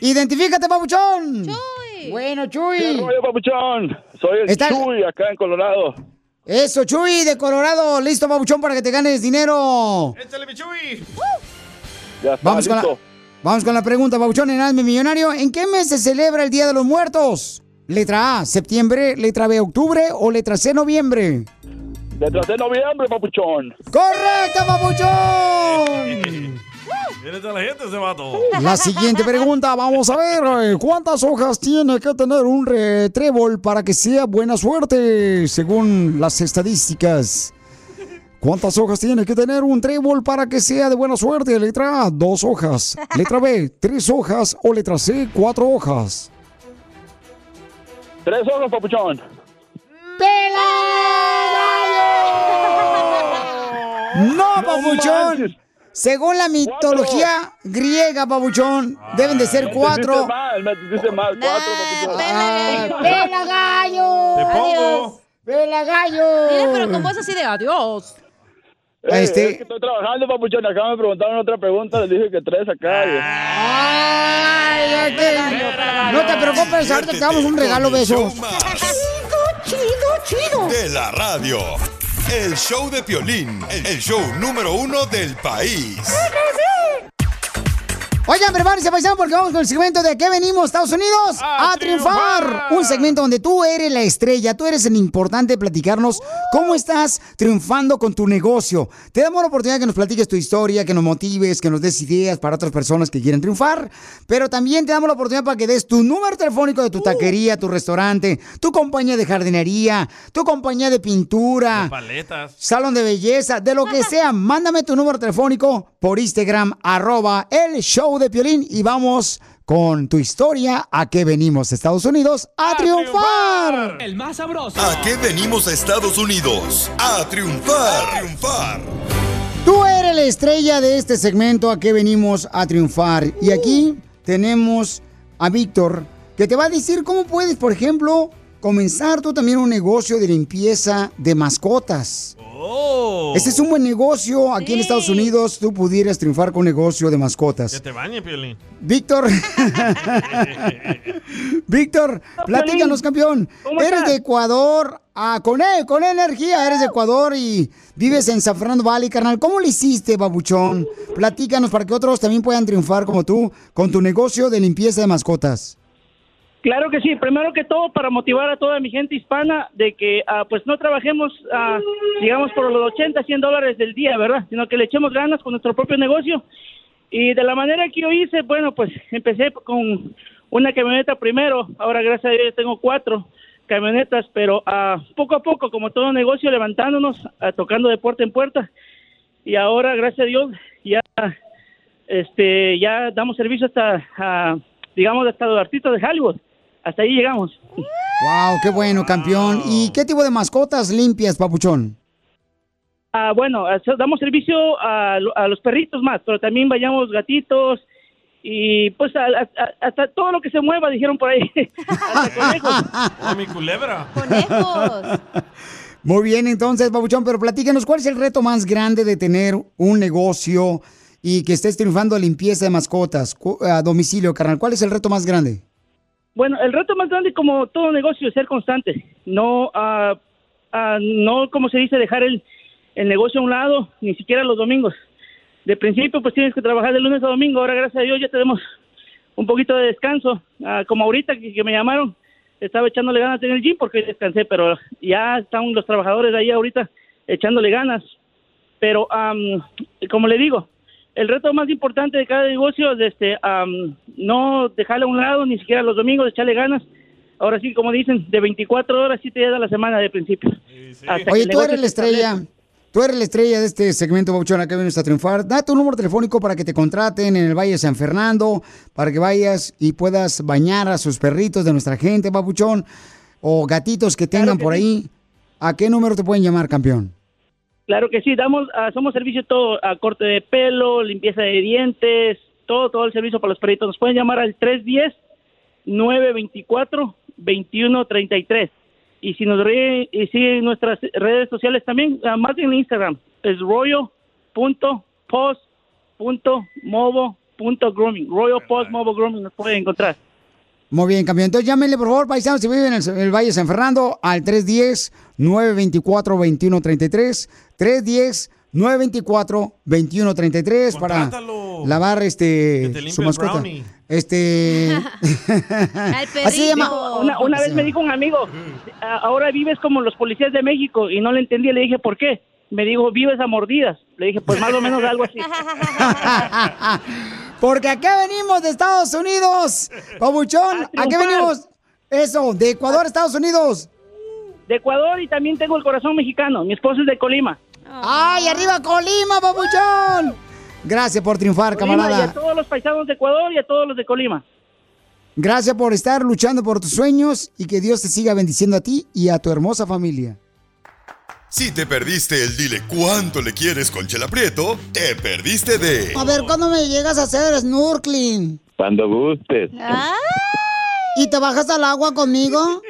[SPEAKER 4] Identifícate, papuchón. Chuy. Bueno, Chuy.
[SPEAKER 19] ¿Qué rollo, papuchón? Soy el
[SPEAKER 4] Está-
[SPEAKER 19] Chuy, acá en Colorado.
[SPEAKER 4] Eso, Chuy, de Colorado. Listo, papuchón, para que te ganes dinero.
[SPEAKER 7] Échale, mi Chuy.
[SPEAKER 19] Ya está,
[SPEAKER 4] Vamos con, la,
[SPEAKER 19] listo.
[SPEAKER 4] vamos con la pregunta, Pabuchón, en Hazme Millonario. ¿En qué mes se celebra el Día de los Muertos? Letra A, septiembre, letra B, octubre o letra C, noviembre.
[SPEAKER 19] Detrás de noviembre, papuchón.
[SPEAKER 4] ¡Correcto, papuchón!
[SPEAKER 7] Viene toda la gente ese vato.
[SPEAKER 4] La siguiente pregunta, vamos a ver, eh, ¿cuántas hojas tiene que tener un trébol para que sea buena suerte, según las estadísticas?
[SPEAKER 20] ¿Cuántas hojas tiene que tener un trébol para que sea de buena suerte? Letra A, dos hojas. Letra B, tres hojas. O letra C, cuatro hojas.
[SPEAKER 19] Tres hojas, papuchón.
[SPEAKER 4] ¡No, papuchón! Según la mitología griega, papuchón, deben de ser cuatro.
[SPEAKER 19] Mal, me entendiste mal. Cuatro, papuchón.
[SPEAKER 4] Ah, ¡Pela gallo!
[SPEAKER 7] Te pongo.
[SPEAKER 4] Adiós. ¡Pela gallo!
[SPEAKER 12] Mira, pero ¿cómo es así de adiós?
[SPEAKER 19] Eh,
[SPEAKER 4] Este-
[SPEAKER 19] es que estoy trabajando, papuchón. Acá me preguntaron otra pregunta. Les dije que tres acá. y-
[SPEAKER 4] Ay, ay, que- No te preocupes, ahorita te damos un regalo, besos.
[SPEAKER 3] Chido, chido.
[SPEAKER 2] de la radio. El show de Piolín, el show número uno del país.
[SPEAKER 4] Oigan, prepárense, paisano, porque vamos con el segmento de ¿qué venimos, Estados Unidos? A, triunfar. Un segmento donde tú eres la estrella, tú eres el importante de platicarnos cómo estás triunfando con tu negocio. Te damos la oportunidad que nos platiques tu historia, que nos motives, que nos des ideas para otras personas que quieren triunfar. Pero también te damos la oportunidad para que des tu número telefónico de tu taquería, tu restaurante, tu compañía de jardinería, tu compañía de pintura.
[SPEAKER 7] Paletas.
[SPEAKER 4] Salón de belleza, de lo que (laughs) sea, mándame tu número telefónico por Instagram, arroba el show de Piolín y vamos con tu historia a qué venimos, Estados Unidos, a, triunfar.
[SPEAKER 2] El más sabroso. ¿A qué venimos a Estados Unidos? A triunfar. A triunfar.
[SPEAKER 4] Tú eres la estrella de este segmento a qué venimos a triunfar. Y aquí tenemos a Víctor, que te va a decir cómo puedes, por ejemplo, comenzar tú también un negocio de limpieza de mascotas.
[SPEAKER 7] Oh.
[SPEAKER 4] Este es un buen negocio. Aquí en Estados Unidos tú pudieras triunfar con un negocio de
[SPEAKER 7] Que
[SPEAKER 4] mascotas.
[SPEAKER 7] te bañe, Piolín.
[SPEAKER 4] Víctor. (laughs) Víctor, platícanos, campeón.
[SPEAKER 7] ¿Cómo
[SPEAKER 4] Eres
[SPEAKER 7] estás?
[SPEAKER 4] de Ecuador. Ah, con E, con energía. Eres de Ecuador y vives en San Fernando Valley, carnal. ¿Cómo le hiciste, babuchón? Platícanos para que otros también puedan triunfar como tú con tu negocio de limpieza de mascotas.
[SPEAKER 21] Claro que sí. Primero que todo, para motivar a toda mi gente hispana de que ah, pues no trabajemos, ah, digamos, por los 80, 100 dólares del día, ¿verdad? Sino que le echemos ganas con nuestro propio negocio. Y de la manera que yo hice, bueno, pues empecé con una camioneta primero. Ahora, gracias a Dios, tengo cuatro camionetas, pero ah, poco a poco, como todo negocio, levantándonos, tocando de puerta en puerta. Y ahora, gracias a Dios, ya este ya damos servicio hasta, digamos, hasta los artistas de Hollywood. Hasta ahí llegamos.
[SPEAKER 4] Wow, qué bueno, campeón. ¿Y qué tipo de mascotas limpias, papuchón?
[SPEAKER 21] Ah, bueno, damos servicio a, lo- a los perritos más, pero también vayamos gatitos y pues a- a- a- hasta todo lo que se mueva, dijeron por ahí. (laughs)
[SPEAKER 7] A mi culebra. (laughs)
[SPEAKER 4] Muy bien, entonces, Pabuchón, pero platícanos, ¿cuál es el reto más grande de tener un negocio y que estés triunfando en limpieza de mascotas a domicilio, carnal? ¿Cuál es el reto más grande?
[SPEAKER 21] Bueno, el reto más grande, como todo negocio, es ser constante. No, ah, ah, no como se dice, dejar el, negocio a un lado, ni siquiera los domingos. De principio, pues tienes que trabajar de lunes a domingo. Ahora, gracias a Dios, ya tenemos un poquito de descanso. Ah, como ahorita que, me llamaron, estaba echándole ganas en el gym porque descansé, pero ya están los trabajadores ahí ahorita echándole ganas. Pero, am, como le digo, el reto más importante de cada negocio es este, am, no dejarle a un lado, ni siquiera los domingos, echarle ganas. Ahora sí, como dicen, de 24 horas sí te da la semana de principio. Que
[SPEAKER 4] Oye, tú eres la
[SPEAKER 21] establece.
[SPEAKER 4] estrella. Tú eres la estrella de este segmento, Pabuchón, acá vienes a triunfar. Da tu número telefónico para que te contraten en el Valle de San Fernando, para que vayas y puedas bañar a sus perritos de nuestra gente, Pabuchón, o gatitos que tengan por ahí. ¿A qué número te pueden llamar, campeón?
[SPEAKER 21] Claro que sí, damos, ah, somos servicio todo, a corte de pelo, limpieza de dientes, todo, todo el servicio para los perritos. Nos pueden llamar al 310-924-2133. Y si nos re, y siguen nuestras redes sociales también, ah, más en Instagram, es royo.post.movo.grooming. Royal Post Grooming nos pueden encontrar.
[SPEAKER 4] Muy bien, campeón. Entonces llámenle, por favor, paisanos, si viven en el, el Valle de San Fernando, al 310-924-2133. 310-924-2133 para lavar este
[SPEAKER 21] limpie
[SPEAKER 4] su
[SPEAKER 21] el
[SPEAKER 4] mascota.
[SPEAKER 21] brownie.
[SPEAKER 4] Este. (laughs) (laughs) Así se llama.
[SPEAKER 21] Una, una vez me dijo un amigo, "A- ahora vives como los policías de México y no le entendí, le dije, ¿por qué? Me dijo, vives a mordidas. Le dije, pues más o menos algo así. (laughs)
[SPEAKER 4] Porque acá venimos de Estados Unidos. Pabuchón, ¿a qué venimos? Eso, de Ecuador a Estados Unidos.
[SPEAKER 21] De Ecuador y también tengo el corazón mexicano. Mi esposo es de Colima.
[SPEAKER 4] ¡Ay, arriba Colima, papuchón! Gracias por triunfar,
[SPEAKER 21] Colima, y a
[SPEAKER 4] camarada.
[SPEAKER 21] todos los paisanos de Ecuador y a todos los de Colima.
[SPEAKER 4] Gracias por estar luchando por tus sueños y que Dios te siga bendiciendo a ti y a tu hermosa familia.
[SPEAKER 2] Si te perdiste el dile cuánto le quieres con Chela Prieto, te perdiste de
[SPEAKER 4] A ver, ¿cuándo me llegas a hacer snorkeling?
[SPEAKER 13] Cuando gustes.
[SPEAKER 4] ¿Y te bajas al agua conmigo?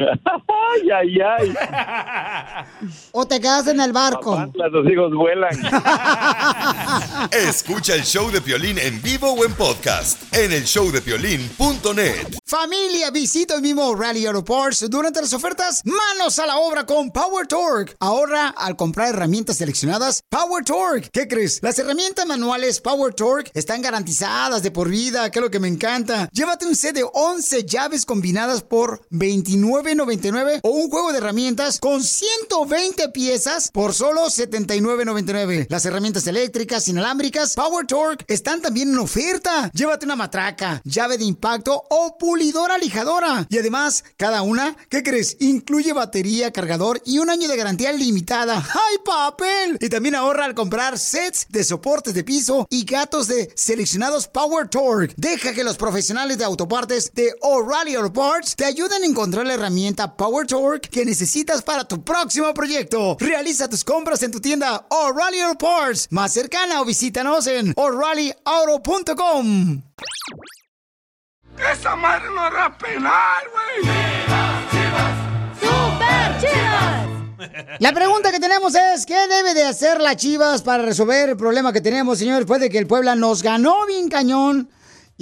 [SPEAKER 4] (laughs)
[SPEAKER 13] ay, ay, ay. (laughs)
[SPEAKER 4] ¿O te quedas en el barco?
[SPEAKER 13] Las dos hijos vuelan. (laughs)
[SPEAKER 2] Escucha el show de Piolín en vivo o en podcast en el showdepiolín.net.
[SPEAKER 4] Familia, visita el mismo Rally Auto Parts durante las ofertas. Manos a la obra con Power Torque. Ahorra al comprar herramientas seleccionadas Power Torque. ¿Qué crees? Las herramientas manuales Power Torque están garantizadas de por vida, que es lo que me encanta. Llévate un set de 11 llaves combinadas por $29.99 o un juego de herramientas con 120 piezas por solo $79.99. Las herramientas eléctricas inalámbricas Power Torque están también en oferta. Llévate una matraca, llave de impacto o pulidora lijadora. Y además, cada una, ¿qué crees? Incluye batería, cargador y un año de garantía limitada. ¡Ay, papel! Y también ahorra al comprar sets de soportes de piso y gatos de seleccionados Power Torque. Deja que los profesionales de autopartes de O'Reilly Auto Parts te ayuden a encontrar la herramienta Power Torque que necesitas para tu próximo proyecto. Realiza tus compras en tu tienda O'Reilly Auto Parts más cercana o visítanos en o'ReillyAuto.com.
[SPEAKER 8] Esa madre no era penal, güey.
[SPEAKER 12] ¡Super chivas!
[SPEAKER 4] La pregunta que tenemos es, ¿qué debe de hacer la Chivas para resolver el problema que tenemos, señores, después de que el Puebla nos ganó bien cañón?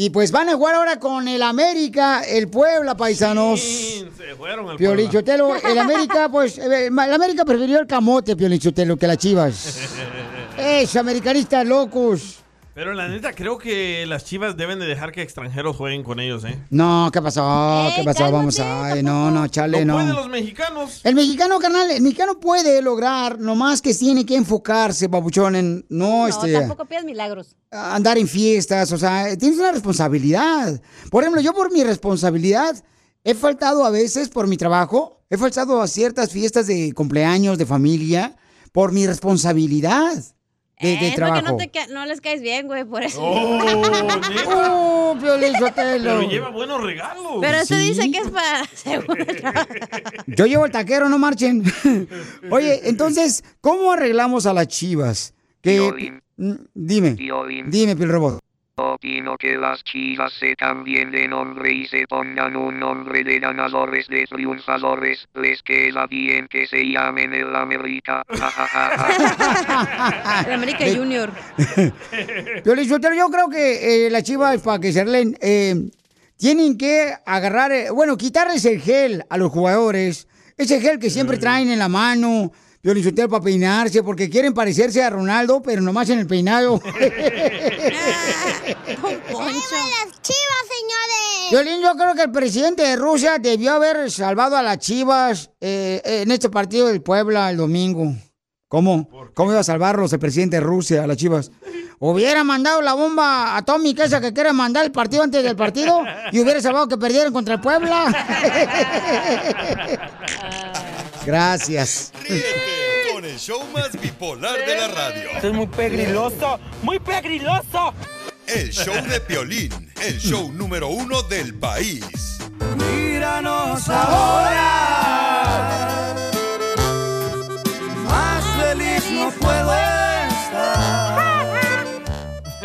[SPEAKER 4] Y pues van a jugar ahora con el América, el Puebla, paisanos.
[SPEAKER 7] Se fueron.
[SPEAKER 4] Sotelo, el (laughs) América, pues, eh, el América prefirió el camote, Piolín Sotelo, que las Chivas. (laughs) Eso, americanistas locos.
[SPEAKER 7] Pero la neta, creo que las chivas deben de dejar que extranjeros jueguen con ellos, ¿eh?
[SPEAKER 4] No, ¿qué pasó? ¿Qué
[SPEAKER 7] Ey,
[SPEAKER 4] pasó? Vamos a... Ay, no, no, chale,
[SPEAKER 7] No
[SPEAKER 4] no.
[SPEAKER 7] pueden los mexicanos.
[SPEAKER 4] El mexicano, carnal, el mexicano puede lograr, nomás que tiene que enfocarse, papuchón, en no,
[SPEAKER 12] No,
[SPEAKER 4] este,
[SPEAKER 12] tampoco pidas milagros.
[SPEAKER 4] andar en fiestas, o sea, tienes una responsabilidad. Por ejemplo, yo por mi responsabilidad he faltado a veces por mi trabajo, he faltado a ciertas fiestas de cumpleaños, de familia, por mi responsabilidad de, de
[SPEAKER 12] es porque
[SPEAKER 4] trabajo.
[SPEAKER 12] no, te ca- no les caes bien, güey, por eso.
[SPEAKER 4] Oh, (laughs) Sotelo.
[SPEAKER 7] Pero lleva buenos regalos.
[SPEAKER 12] Pero usted
[SPEAKER 4] Sí.
[SPEAKER 12] dice que es para. (laughs)
[SPEAKER 4] Yo llevo el taquero, no marchen. (laughs) Oye, entonces, ¿cómo arreglamos a las chivas? Que, dime, dime, Pil Robot.
[SPEAKER 22] Opino que las chivas se cambien de nombre y se pongan un nombre de ganadores de triunfadores. Les queda bien que se llamen el América. (laughs)
[SPEAKER 12] El América
[SPEAKER 4] De-
[SPEAKER 12] Junior. (laughs)
[SPEAKER 4] Piolín Sotelo, yo creo que eh, las chivas, para que se arreglen, eh, tienen que agarrar, eh, bueno, quitarles el gel a los jugadores. Ese gel que siempre traen en la mano. Piolín Sotelo para peinarse, porque quieren parecerse a Ronaldo, pero nomás en el peinado. (laughs)
[SPEAKER 3] las chivas, señores!
[SPEAKER 4] Violín, yo creo que el presidente de Rusia debió haber salvado a las Chivas eh, en este partido del Puebla el domingo. ¿Cómo? ¿Cómo iba a salvarlos el presidente de Rusia a las Chivas? Hubiera mandado la bomba atómica esa que quiere mandar el partido antes del partido y hubiera salvado que perdieran contra el Puebla. (laughs) Gracias.
[SPEAKER 2] Ríete con el show más bipolar de la radio.
[SPEAKER 8] Esto es muy pegriloso, muy pegriloso.
[SPEAKER 2] El show de Piolín, el show número uno del país.
[SPEAKER 8] Míranos ahora. Más feliz no puedo estar.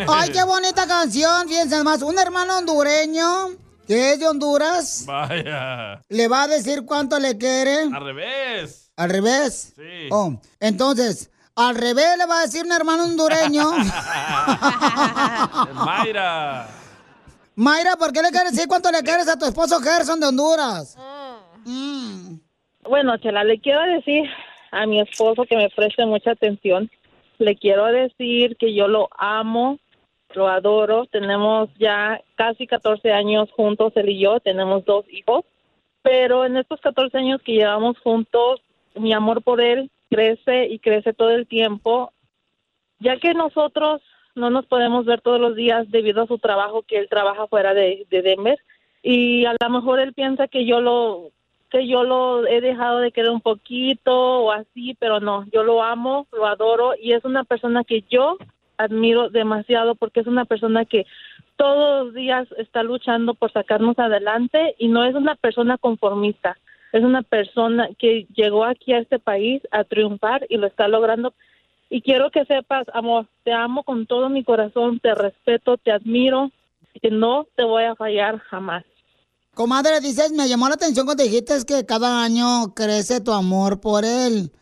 [SPEAKER 4] Ay, qué bonita canción. Fíjense más, un hermano hondureño que es de Honduras
[SPEAKER 7] Vaya.
[SPEAKER 4] le va a decir cuánto le quiere.
[SPEAKER 7] Al revés.
[SPEAKER 4] ¿Al revés?
[SPEAKER 7] Sí.
[SPEAKER 4] Oh, entonces, al revés le va a decir un hermano hondureño. (laughs)
[SPEAKER 7] Mayra.
[SPEAKER 4] Mayra, ¿por qué le quieres decir cuánto le quieres a tu esposo Gerson de Honduras?
[SPEAKER 17] Bueno, Chela, le quiero decir a mi esposo que me preste mucha atención. Le quiero decir que yo lo amo, lo adoro. Tenemos ya casi 14 años juntos, él y yo. Tenemos dos hijos. Pero en estos 14 años que llevamos juntos, mi amor por él crece y crece todo el tiempo. Ya que nosotros no nos podemos ver todos los días debido a su trabajo, que él trabaja fuera de, de Denver. Y a lo mejor él piensa que yo lo que yo lo he dejado de querer un poquito o así, pero no, yo lo amo, lo adoro y es una persona que yo admiro demasiado porque es una persona que todos los días está luchando por sacarnos adelante y no es una persona conformista, es una persona que llegó aquí a este país a triunfar y lo está logrando. Y quiero que sepas, amor, te amo con todo mi corazón, te respeto, te admiro y no te voy a fallar jamás.
[SPEAKER 4] Comadre, dices, me llamó la atención cuando dijiste que cada año crece tu amor por él.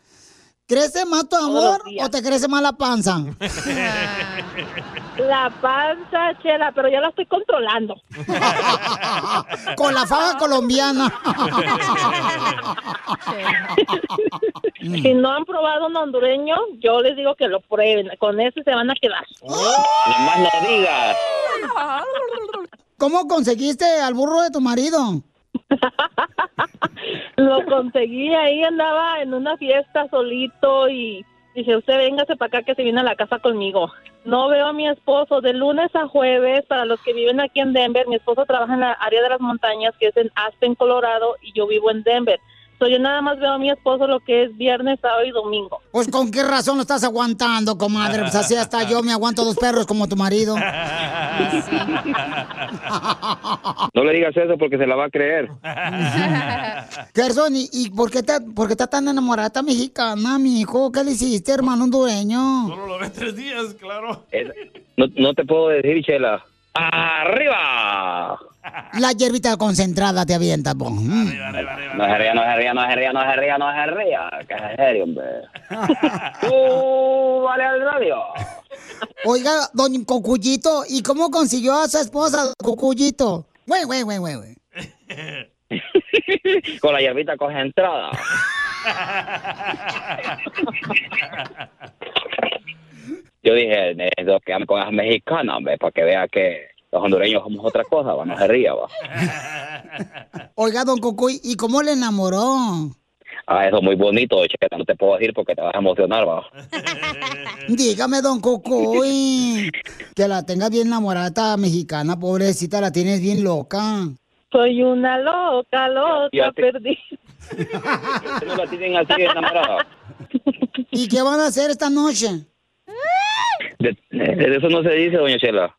[SPEAKER 4] ¿Crece más tu amor o te crece más la panza? (laughs)
[SPEAKER 17] La panza, chela, pero ya la estoy controlando. (laughs)
[SPEAKER 4] Con la faja colombiana. (laughs)
[SPEAKER 17] si no han probado un hondureño, yo les digo que lo prueben. Con ese se van a quedar.
[SPEAKER 23] Nomás no digas.
[SPEAKER 4] ¿Cómo conseguiste al burro de tu marido? (laughs)
[SPEAKER 17] Lo conseguí, ahí andaba en una fiesta solito y dije, usted véngase para acá que se viene a la casa conmigo. No veo a mi esposo de lunes a jueves, para los que viven aquí en Denver, mi esposo trabaja en la área de las montañas, que es en Aspen, Colorado, y yo vivo en Denver. Yo nada más veo a mi esposo lo que es viernes, sábado y domingo.
[SPEAKER 4] Pues con qué razón lo estás aguantando, comadre. Pues así hasta yo me aguanto dos perros como tu marido.
[SPEAKER 23] No le digas eso porque se la va a creer. (laughs)
[SPEAKER 4] Gerson, ¿y, y por, qué está, por qué está tan enamorada esta mexicana, mi hijo? ¿Qué le hiciste, hermano hondureño?
[SPEAKER 24] Solo lo ves tres días, claro.
[SPEAKER 23] No, no te puedo decir, Chela. ¡Arriba!
[SPEAKER 4] La hierbita concentrada te avienta, po. Mm.
[SPEAKER 23] No se ría, no se ría, no se ría, no se ría, no se ría. Que es serio, hombre. (laughs) ¡Tú, vale al radio!
[SPEAKER 4] Oiga, don Cocuyito, ¿y cómo consiguió a su esposa, don Cocuyito? Güey, güey, güey, güey, güey. (laughs)
[SPEAKER 23] Con la hierbita concentrada. (laughs) Yo dije, necesito que con las mexicanas, hombre, para que vea que los hondureños somos otra cosa, va, no se ría, va.
[SPEAKER 4] Oiga, don Cocuy, ¿y cómo le enamoró?
[SPEAKER 23] Ah, eso es muy bonito, cheta, no te puedo decir porque te vas a emocionar, va. (laughs)
[SPEAKER 4] Dígame, don Cocuy, que la tenga bien enamorada esta mexicana, pobrecita, la tienes bien loca.
[SPEAKER 17] Soy una loca, loca,
[SPEAKER 23] Ya te-
[SPEAKER 17] perdí.
[SPEAKER 23] no la tienen así enamorada.
[SPEAKER 4] ¿Y qué van a hacer esta noche?
[SPEAKER 23] De, de eso no se dice, doña Chela.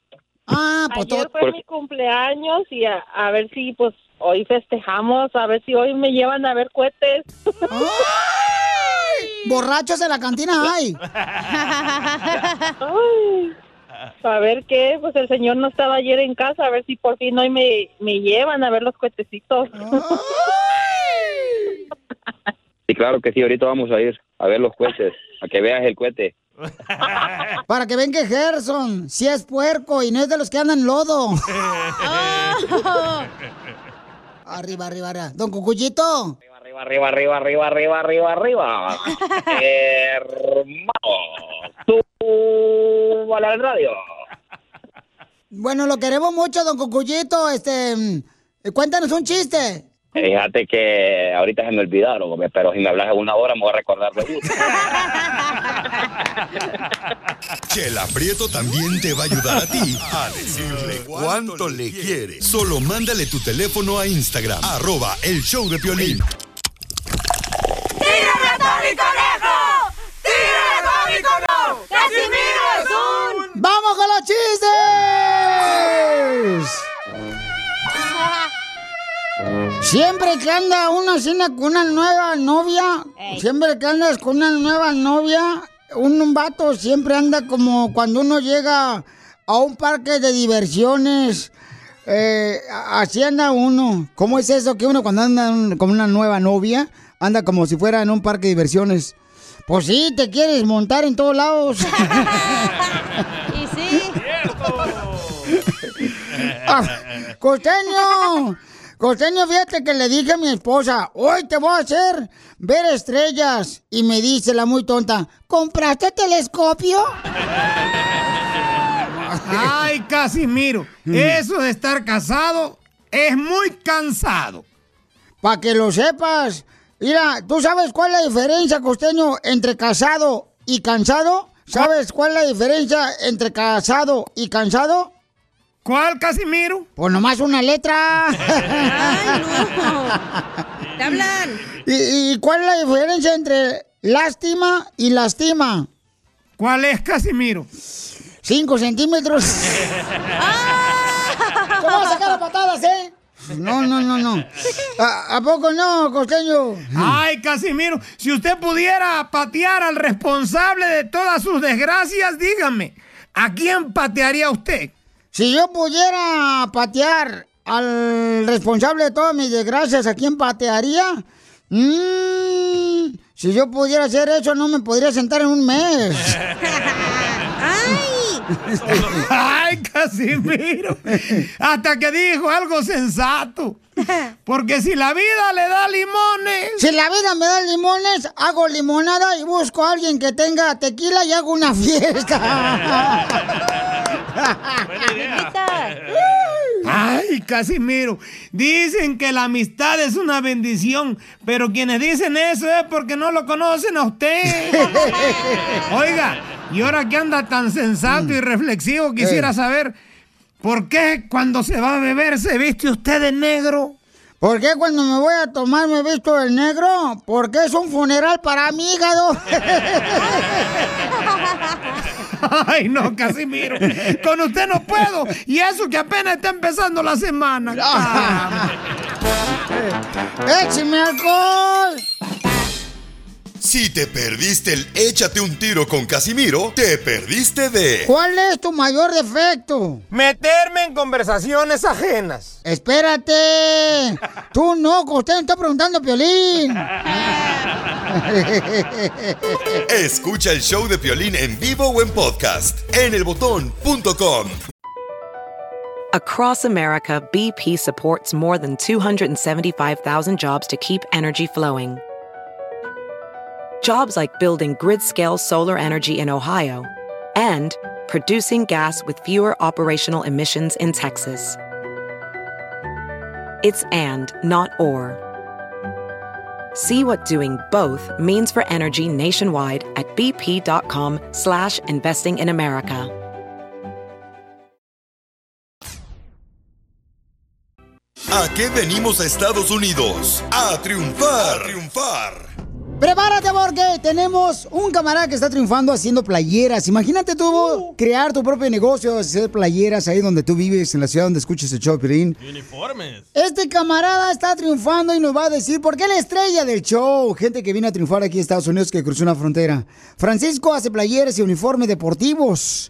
[SPEAKER 4] Ah, pues
[SPEAKER 17] Ayer fue mi cumpleaños y a, a ver si pues hoy festejamos, a ver si hoy me llevan a ver cohetes.
[SPEAKER 4] Borrachos en la cantina hay.
[SPEAKER 17] Ay, a ver qué, pues el señor no estaba ayer en casa, a ver si por fin hoy me, me llevan a ver los cohetecitos.
[SPEAKER 23] Y claro que sí, ahorita vamos a ir a ver los cohetes, a que veas el cohete. (laughs)
[SPEAKER 4] Para que ven que Gerson si es puerco y no es de los que andan lodo. (laughs) arriba, arriba, arriba. Don Cucuyito.
[SPEAKER 23] Arriba, arriba, arriba, arriba, arriba, arriba, arriba. (laughs) Hermano, tú vale al radio.
[SPEAKER 4] Bueno, lo queremos mucho, don Cucuyito. Este, mm, cuéntanos un chiste.
[SPEAKER 23] Fíjate que ahorita se me olvidaron, pero si me hablas en una hora me voy a recordar de uno.
[SPEAKER 2] Chela Prieto también te va a ayudar a ti a decirle cuánto le quiere. Solo mándale tu teléfono a Instagram, arroba el show de Piolín.
[SPEAKER 12] ¡Tírame a Tony Conejo!
[SPEAKER 4] Siempre que anda una cena con una nueva novia, siempre que andas con una nueva novia, un, un vato siempre anda como cuando uno llega a un parque de diversiones. eh, así anda uno. ¿Cómo es eso que uno cuando anda con una nueva novia anda como si fuera en un parque de diversiones? Pues sí, te quieres montar en todos lados. (laughs)
[SPEAKER 7] Y sí. (laughs)
[SPEAKER 4] Ah, Costeño, Costeño, fíjate que le dije a mi esposa, hoy te voy a hacer ver estrellas. Y me dice la muy tonta, ¿compraste telescopio? (laughs)
[SPEAKER 25] Ay, Casimiro, eso de estar casado es muy cansado.
[SPEAKER 4] Para que lo sepas. Mira, ¿tú sabes cuál es la diferencia, Costeño, entre casado y cansado? ¿Sabes cuál es la diferencia entre casado y cansado?
[SPEAKER 25] ¿Cuál, Casimiro?
[SPEAKER 4] Pues nomás una letra. (laughs)
[SPEAKER 12] Te hablan.
[SPEAKER 4] ¿Y, y cuál es la diferencia entre lástima y lastima?
[SPEAKER 25] ¿Cuál es, Casimiro?
[SPEAKER 4] Cinco centímetros. ¿Cómo vas a sacar las patadas, eh? No, no, no, no. ¿A, a poco no, costeño?
[SPEAKER 25] Ay, Casimiro, si usted pudiera patear al responsable de todas sus desgracias, dígame, ¿a quién patearía usted?
[SPEAKER 4] Si yo pudiera patear al responsable de todas mis desgracias, ¿a quién patearía? Mm, si yo pudiera hacer eso, no me podría sentar en un mes. (laughs)
[SPEAKER 25] Ay, (laughs) Casimiro. Hasta que dijo algo sensato. Porque si la vida le da limones.
[SPEAKER 4] Si la vida me da limones, hago limonada y busco a alguien que tenga tequila y hago una fiesta.
[SPEAKER 25] Ay, Casimiro. Dicen que la amistad es una bendición, pero quienes dicen eso es porque no lo conocen a usted. (laughs) Oiga, y ahora que anda tan sensato y reflexivo, quisiera
[SPEAKER 4] Eh.
[SPEAKER 25] saber por qué cuando se va a beber se viste usted de negro.
[SPEAKER 4] ¿Por qué cuando me voy a tomar me visto el negro? Porque es un funeral para mi hígado. (laughs)
[SPEAKER 25] Ay, no, Casimiro. Con usted no puedo. Y eso que apenas está empezando la semana. (laughs)
[SPEAKER 4] ¡Écheme alcohol!
[SPEAKER 2] Si te perdiste el échate un tiro con Casimiro, te perdiste de...
[SPEAKER 4] ¿Cuál es tu mayor defecto?
[SPEAKER 25] Meterme en conversaciones ajenas.
[SPEAKER 4] Espérate. (laughs) Tú no, usted me está preguntando, Piolín.
[SPEAKER 2] Escucha el show de Piolín en vivo o en podcast en elbotón.com.
[SPEAKER 26] Across America, BP supports more than 275,000 jobs to keep energy flowing. Jobs like building grid scale solar energy in Ohio and producing gas with fewer operational emissions in Texas. It's and, not or. See what doing both means for energy nationwide at bp.com slash investing in America.
[SPEAKER 2] ¿A qué venimos a Estados Unidos? A triunfar. A triunfar.
[SPEAKER 4] Prepárate porque tenemos un camarada que está triunfando haciendo playeras. Imagínate tú crear tu propio negocio, hacer playeras ahí donde tú vives, en la ciudad donde escuches el show, Piolín.
[SPEAKER 7] Uniformes.
[SPEAKER 4] Este camarada está triunfando y nos va a decir por qué la estrella del show, gente que viene a triunfar aquí en Estados Unidos que cruzó una frontera. Francisco hace playeras y uniformes deportivos.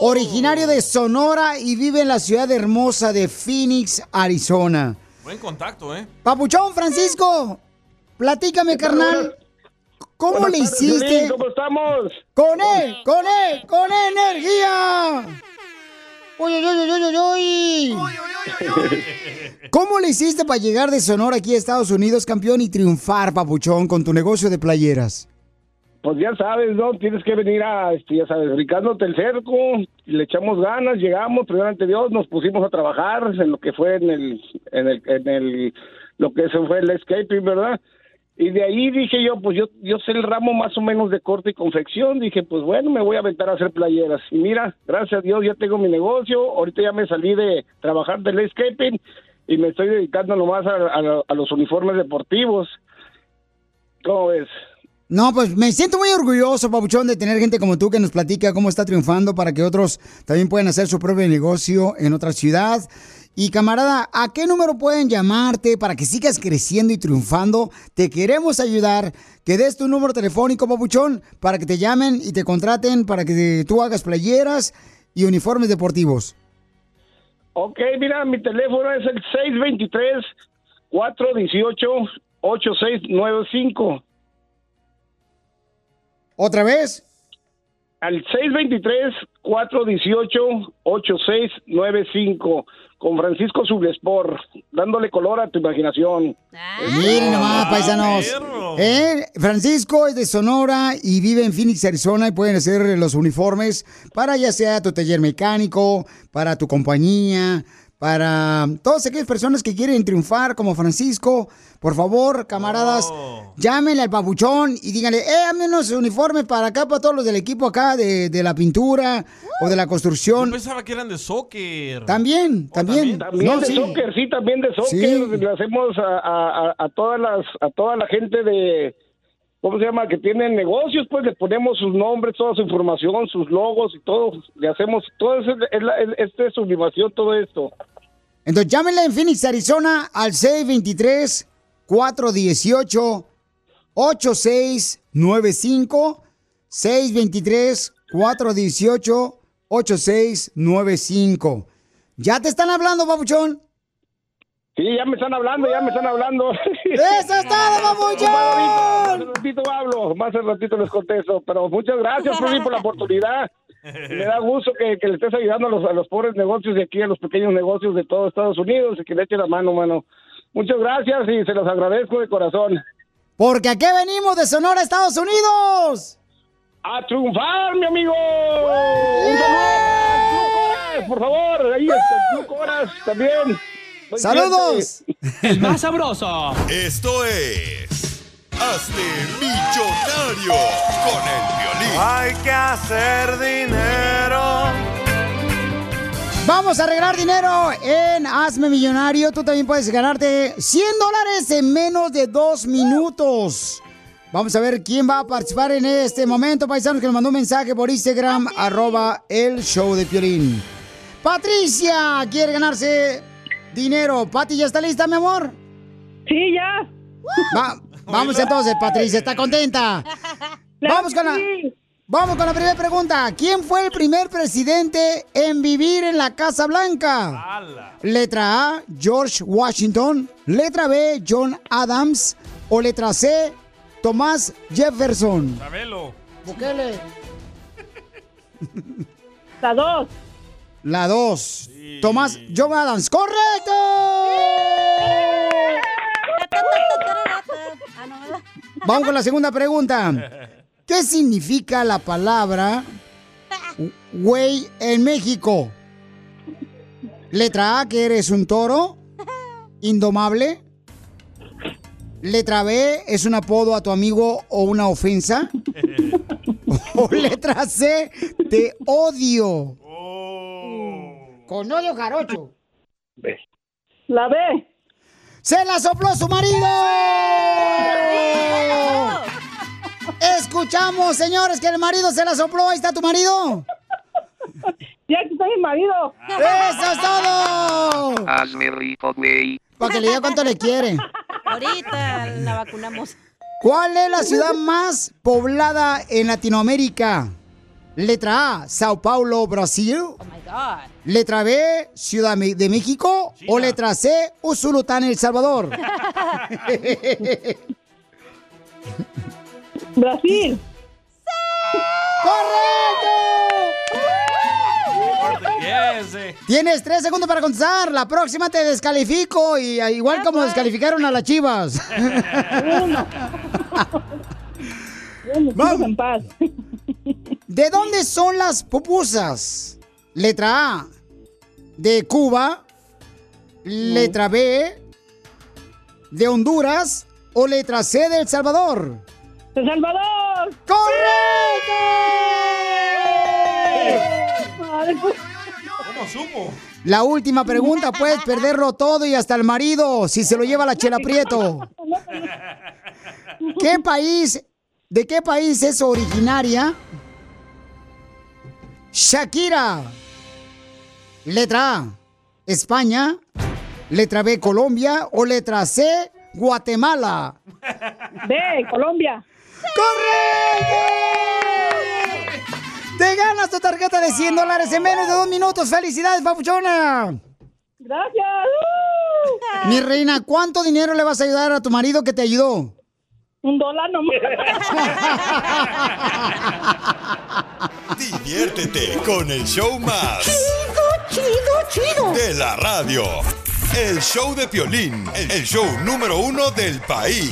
[SPEAKER 4] Originario de Sonora y vive en la ciudad hermosa de Phoenix, Arizona.
[SPEAKER 7] Buen contacto, ¿eh?
[SPEAKER 4] Papuchón, Francisco, platícame, carnal. ¿Cómo
[SPEAKER 19] Buenas
[SPEAKER 4] le
[SPEAKER 19] tardes,
[SPEAKER 4] hiciste?
[SPEAKER 19] Piolín, ¿Cómo estamos?
[SPEAKER 4] ¡Con él! ¡Con él! ¡Con energía! ¡Uy, uy, uy, uy, uy, uy! ¿Cómo le hiciste para llegar de Sonora aquí a Estados Unidos, campeón, y triunfar, papuchón, con tu negocio de playeras?
[SPEAKER 19] Pues ya sabes, ¿no? Tienes que venir a, este, ya sabes, brincándote el cerco, le echamos ganas, llegamos, primero ante Dios, nos pusimos a trabajar en lo que fue en el, en el, en el, lo que se fue el escaping, ¿verdad? Y de ahí dije yo, pues yo, yo sé el ramo más o menos de corte y confección, dije, pues bueno, me voy a aventar a hacer playeras. Y mira, gracias a Dios ya tengo mi negocio, ahorita ya me salí de trabajar del escaping y me estoy dedicando nomás a, a- a los uniformes deportivos. ¿Cómo ves?
[SPEAKER 4] No, pues me siento muy orgulloso, papuchón, de tener gente como tú que nos platica cómo está triunfando para que otros también puedan hacer su propio negocio en otra ciudad. Y camarada, ¿a qué número pueden llamarte para que sigas creciendo y triunfando? Te queremos ayudar. Que des tu número telefónico, papuchón, para que te llamen y te contraten para que tú hagas playeras y uniformes deportivos.
[SPEAKER 19] Ok, mira, mi teléfono es el 623-418-8695.
[SPEAKER 4] ¿Otra vez?
[SPEAKER 19] Al 623-418-8695. Con Francisco Sublespor, dándole color a tu imaginación.
[SPEAKER 4] Miren nomás, paisanos. Eh, Francisco es de Sonora y vive en Phoenix, Arizona y pueden hacer los uniformes para ya sea tu taller mecánico, para tu compañía, para todas aquellas personas que quieren triunfar como Francisco. Por favor, camaradas, llámenle al papuchón y díganle, eh, dame unos uniformes para acá, para todos los del equipo acá de, de la pintura o de la
[SPEAKER 7] Yo
[SPEAKER 4] construcción.
[SPEAKER 7] pensaba que eran de soccer.
[SPEAKER 4] También, también.
[SPEAKER 19] También
[SPEAKER 4] No,
[SPEAKER 19] de
[SPEAKER 4] sí.
[SPEAKER 19] soccer, sí, también de soccer.
[SPEAKER 4] Sí.
[SPEAKER 19] Le hacemos a- a todas las, a toda la gente de, ¿cómo se llama? Que tienen negocios, pues le ponemos sus nombres, toda su información, sus logos y todo. Le hacemos, todo eso, es la- es- esta es sublimación, todo esto.
[SPEAKER 4] Entonces llámenle en Phoenix, Arizona al 623-418-8695. 623-418-8695. ¿Ya te están hablando, papuchón?
[SPEAKER 19] Sí, ya me están hablando, ya me están hablando. (laughs)
[SPEAKER 4] ¡Eso es todo, papuchón!
[SPEAKER 19] Más ratito hablo, más al ratito les contesto. Pero muchas gracias, Piolín, por la oportunidad. Me da gusto que, que le estés ayudando a los, a los pobres negocios de aquí, a los pequeños negocios de todo Estados Unidos y que le eche la mano, mano. Muchas gracias y se los agradezco de corazón.
[SPEAKER 4] Porque aquí venimos de Sonora, Estados Unidos.
[SPEAKER 19] ¡A triunfar, mi amigo! ¡Un saludo al Club Coras, por favor! Ahí está el Club Coras también.
[SPEAKER 4] ¡Saludos!
[SPEAKER 2] El más sabroso. Esto es. Hazte millonario con el violín.
[SPEAKER 8] Hay que hacer dinero.
[SPEAKER 4] Vamos a arreglar dinero en Hazme Millonario. Tú también puedes ganarte 100 dólares en menos de dos minutos. Vamos a ver quién va a participar en este momento, paisanos, que nos mandó un mensaje por Instagram, arroba el show de Piolín. Patricia quiere ganarse dinero. Pati, ¿ya está lista, mi amor?
[SPEAKER 14] Sí, ya.
[SPEAKER 4] Va- vamos entonces, Patricia, ¿está contenta? (laughs) Vamos con la... Vamos con la primera pregunta. ¿Quién fue el primer presidente en vivir en la Casa Blanca? Letra A, George Washington. Letra B, John Adams. O letra C, Tomás Jefferson.
[SPEAKER 7] Sabelo.
[SPEAKER 4] Bukele.
[SPEAKER 14] La dos.
[SPEAKER 4] La 2. Tomás John Adams. ¡Correcto! Vamos con la segunda pregunta. ¿Qué significa la palabra güey en México? Letra A, que eres un toro indomable. Letra B, es un apodo a tu amigo o una ofensa. (laughs) o letra C, te odio. Con odio jarocho.
[SPEAKER 14] La B.
[SPEAKER 4] ¡Se la sopló su marido! Escuchamos, señores, que el marido se la sopló. Ahí está tu marido.
[SPEAKER 14] Ya que está mi marido.
[SPEAKER 4] ¡Eso es todo!
[SPEAKER 22] Hazme rico, güey.
[SPEAKER 4] Para que le diga cuánto le quiere.
[SPEAKER 12] Ahorita la vacunamos.
[SPEAKER 4] ¿Cuál es la ciudad más poblada en Latinoamérica? Letra A, Sao Paulo, Brasil.
[SPEAKER 12] Oh my God.
[SPEAKER 4] Letra B, Ciudad de México. O letra C, Usulután, El Salvador. (laughs)
[SPEAKER 14] Brasil.
[SPEAKER 4] Tienes tres segundos para contestar. La próxima te descalifico. Y ah, igual como descalificaron a las chivas. (laughs)
[SPEAKER 14] Vamos en paz.
[SPEAKER 4] ¿De dónde son las pupusas? Letra A, de Cuba. Letra B, de Honduras. O letra C, de El Salvador.
[SPEAKER 14] ¡El Salvador!
[SPEAKER 4] ¡Correcto!
[SPEAKER 7] ¿Cómo supo?
[SPEAKER 4] La última pregunta, puedes perderlo todo y hasta el marido si se lo lleva la chela prieto. ¿Qué país, de qué país es originaria Shakira? Letra A, España. Letra B, Colombia. O letra C, Guatemala.
[SPEAKER 14] B, Colombia.
[SPEAKER 4] ¡Correcto! Te ganas tu tarjeta de 100 dólares en menos de dos minutos. ¡Felicidades, papuchona!
[SPEAKER 14] Gracias.
[SPEAKER 4] Mi reina, ¿cuánto dinero le vas a ayudar a tu marido que te ayudó?
[SPEAKER 14] Un dólar nomás. (laughs)
[SPEAKER 2] Diviértete con el show más.
[SPEAKER 8] Chido, chido, chido.
[SPEAKER 2] De la radio. El show de Piolín, el show número uno del país.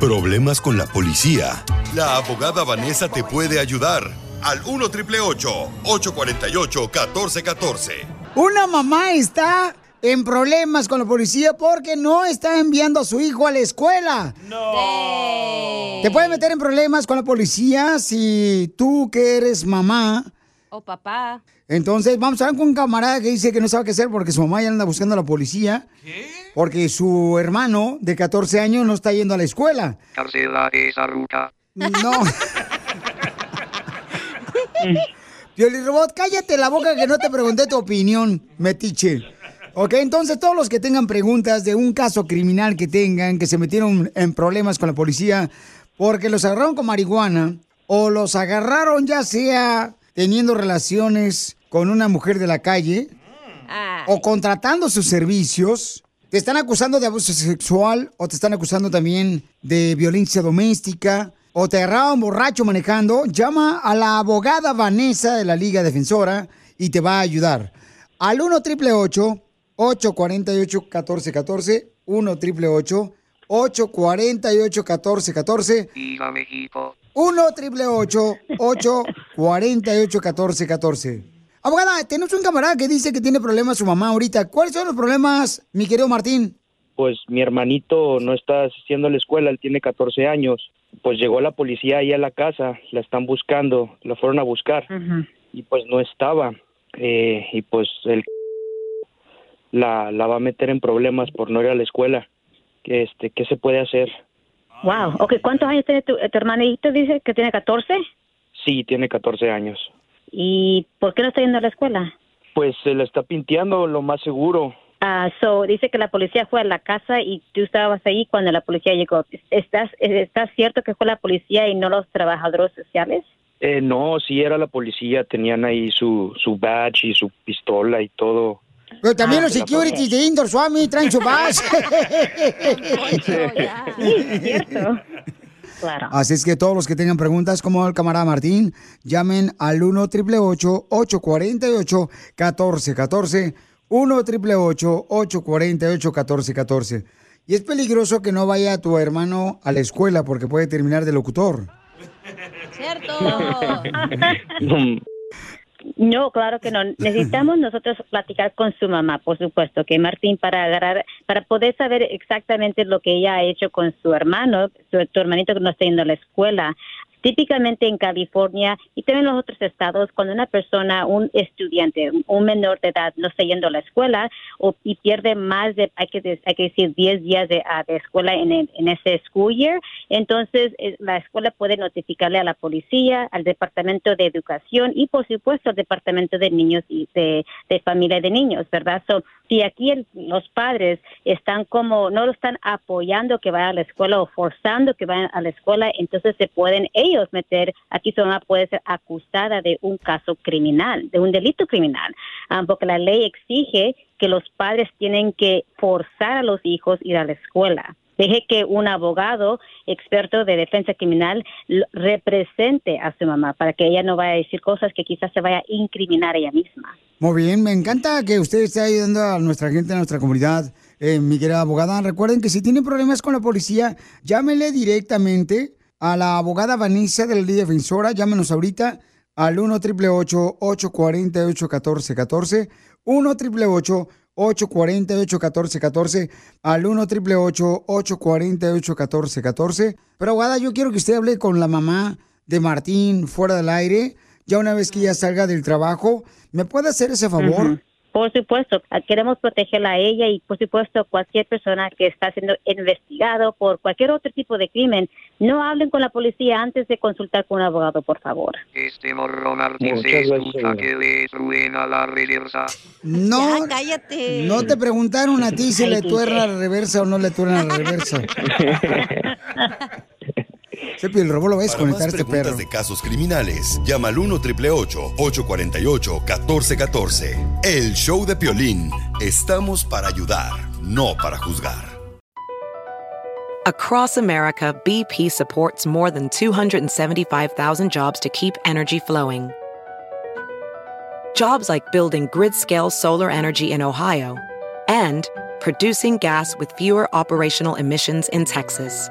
[SPEAKER 2] Problemas con la policía. La abogada Vanessa te puede ayudar. Al 1 triple 848 1414.
[SPEAKER 4] Una mamá está en problemas con la policía porque no está enviando a su hijo a la escuela.
[SPEAKER 12] No.
[SPEAKER 4] Te puede meter en problemas con la policía si tú que eres mamá.
[SPEAKER 12] O papá.
[SPEAKER 4] Entonces, vamos a hablar con un camarada que dice que no sabe qué hacer porque su mamá ya anda buscando a la policía. Porque su hermano de 14 años no está yendo a la escuela.
[SPEAKER 22] Carcela esa ruca.
[SPEAKER 4] No. (laughs) Robot, cállate la boca que no te pregunté tu opinión, metiche. Ok, entonces todos los que tengan preguntas de un caso criminal que tengan, que se metieron en problemas con la policía porque los agarraron con marihuana o los agarraron ya sea teniendo relaciones con una mujer de la calle o contratando sus servicios, te están acusando de abuso sexual o te están acusando también de violencia doméstica o te agarraron borracho manejando, llama a la abogada Vanessa de la Liga Defensora y te va a ayudar. Al 1 888 848 1414 1 888 848 1414
[SPEAKER 22] Viva México.
[SPEAKER 4] 1 888 848 1414 Abogada, tenemos un camarada que dice que tiene problemas su mamá ahorita. ¿Cuáles son los problemas, mi querido Martín?
[SPEAKER 27] pues mi hermanito no está asistiendo a la escuela, él tiene 14 años. Pues llegó la policía ahí a la casa, la están buscando, la fueron a buscar y pues no estaba. Eh, y pues él la, la va a meter en problemas por no ir a la escuela. Este, ¿Qué se puede hacer?
[SPEAKER 28] Wow, ok, ¿cuántos años tiene tu, tu hermanito? Dice que tiene 14.
[SPEAKER 27] Sí, tiene 14 años.
[SPEAKER 28] ¿Y por qué no está yendo a la escuela?
[SPEAKER 27] Pues se la está pinteando, lo más seguro.
[SPEAKER 28] Ah, so, dice que la policía fue a la casa y tú estabas ahí cuando la policía llegó. ¿Estás, ¿Estás cierto que fue la policía y no los trabajadores sociales?
[SPEAKER 27] Eh, no, sí era la policía, tenían ahí su, su badge y su pistola y todo.
[SPEAKER 4] Pero también
[SPEAKER 27] Ah,
[SPEAKER 4] los securities de Indoor Swami traen su base. (laughs)
[SPEAKER 28] Sí, cierto. Claro.
[SPEAKER 4] Así es que todos los que tengan preguntas, como el camarada Martín, llamen al 1 888 848 1414 1 888 848 1414 Y es peligroso que no vaya tu hermano a la escuela porque puede terminar de locutor.
[SPEAKER 12] Cierto. (laughs)
[SPEAKER 28] No, claro que no. (laughs) Necesitamos nosotros platicar con su mamá, por supuesto, que Martín, para agarrar, para poder saber exactamente lo que ella ha hecho con su hermano, su, tu hermanito que no está yendo a la escuela. Típicamente en California y también en los otros estados, cuando una persona, un estudiante, un menor de edad no está yendo a la escuela o, y pierde más de, hay que, hay que decir, 10 días de, ah, de escuela en, en ese school year, entonces eh, la escuela puede notificarle a la policía, al Departamento de Educación y, por supuesto, al Departamento de Niños y de, de Familia de Niños, ¿verdad? So, si aquí el- los padres están como, no lo están apoyando que vaya a la escuela o forzando que vayan a la escuela, entonces se pueden ellos meter, aquí su mamá puede ser acusada de un caso criminal, de un delito criminal, ah, porque la ley exige que los padres tienen que forzar a los hijos ir a la escuela. Deje que un abogado experto de defensa criminal represente a su mamá para que ella no vaya a decir cosas que quizás se vaya a incriminar ella misma.
[SPEAKER 4] Muy bien, me encanta que usted esté ayudando a nuestra gente, a nuestra comunidad. Eh, mi querida abogada, recuerden que si tienen problemas con la policía, llámele directamente a la abogada Vanessa de la Liga Defensora. Llámenos ahorita al 1 888 848 1414 1 888 848 1414 al 1 888 848 1414 Pero abogada, yo quiero que usted hable con la mamá de Martín fuera del aire. Ya una vez que ella salga del trabajo, ¿me puede hacer ese favor?
[SPEAKER 28] Ujú. Por supuesto, ah, queremos protegerla a ella y por supuesto cualquier persona que está siendo investigado por cualquier otro tipo de crimen, no hablen con la policía antes de consultar con un abogado, por favor.
[SPEAKER 22] Este morro Martín
[SPEAKER 28] Muchas
[SPEAKER 22] se
[SPEAKER 28] gracias,
[SPEAKER 22] escucha
[SPEAKER 28] señor.
[SPEAKER 22] que le truena la reversa.
[SPEAKER 4] No,
[SPEAKER 12] cállate.
[SPEAKER 4] no te preguntaron a ti si
[SPEAKER 22] Ay,
[SPEAKER 4] le
[SPEAKER 22] DJ.
[SPEAKER 4] tuerna la reversa o no le tuerna la reversa. (laughs) Sepi, el robo lo va a
[SPEAKER 2] Para
[SPEAKER 4] desconectar
[SPEAKER 2] más
[SPEAKER 4] este
[SPEAKER 2] preguntas
[SPEAKER 4] perro.
[SPEAKER 2] de casos criminales, llama al 1 888 848 1414 El show de Piolín. Estamos para ayudar, no para juzgar.
[SPEAKER 26] Across America, BP supports more than 275,000 jobs to keep energy flowing. Jobs like building grid scale solar energy in Ohio and producing gas with fewer operational emissions in Texas.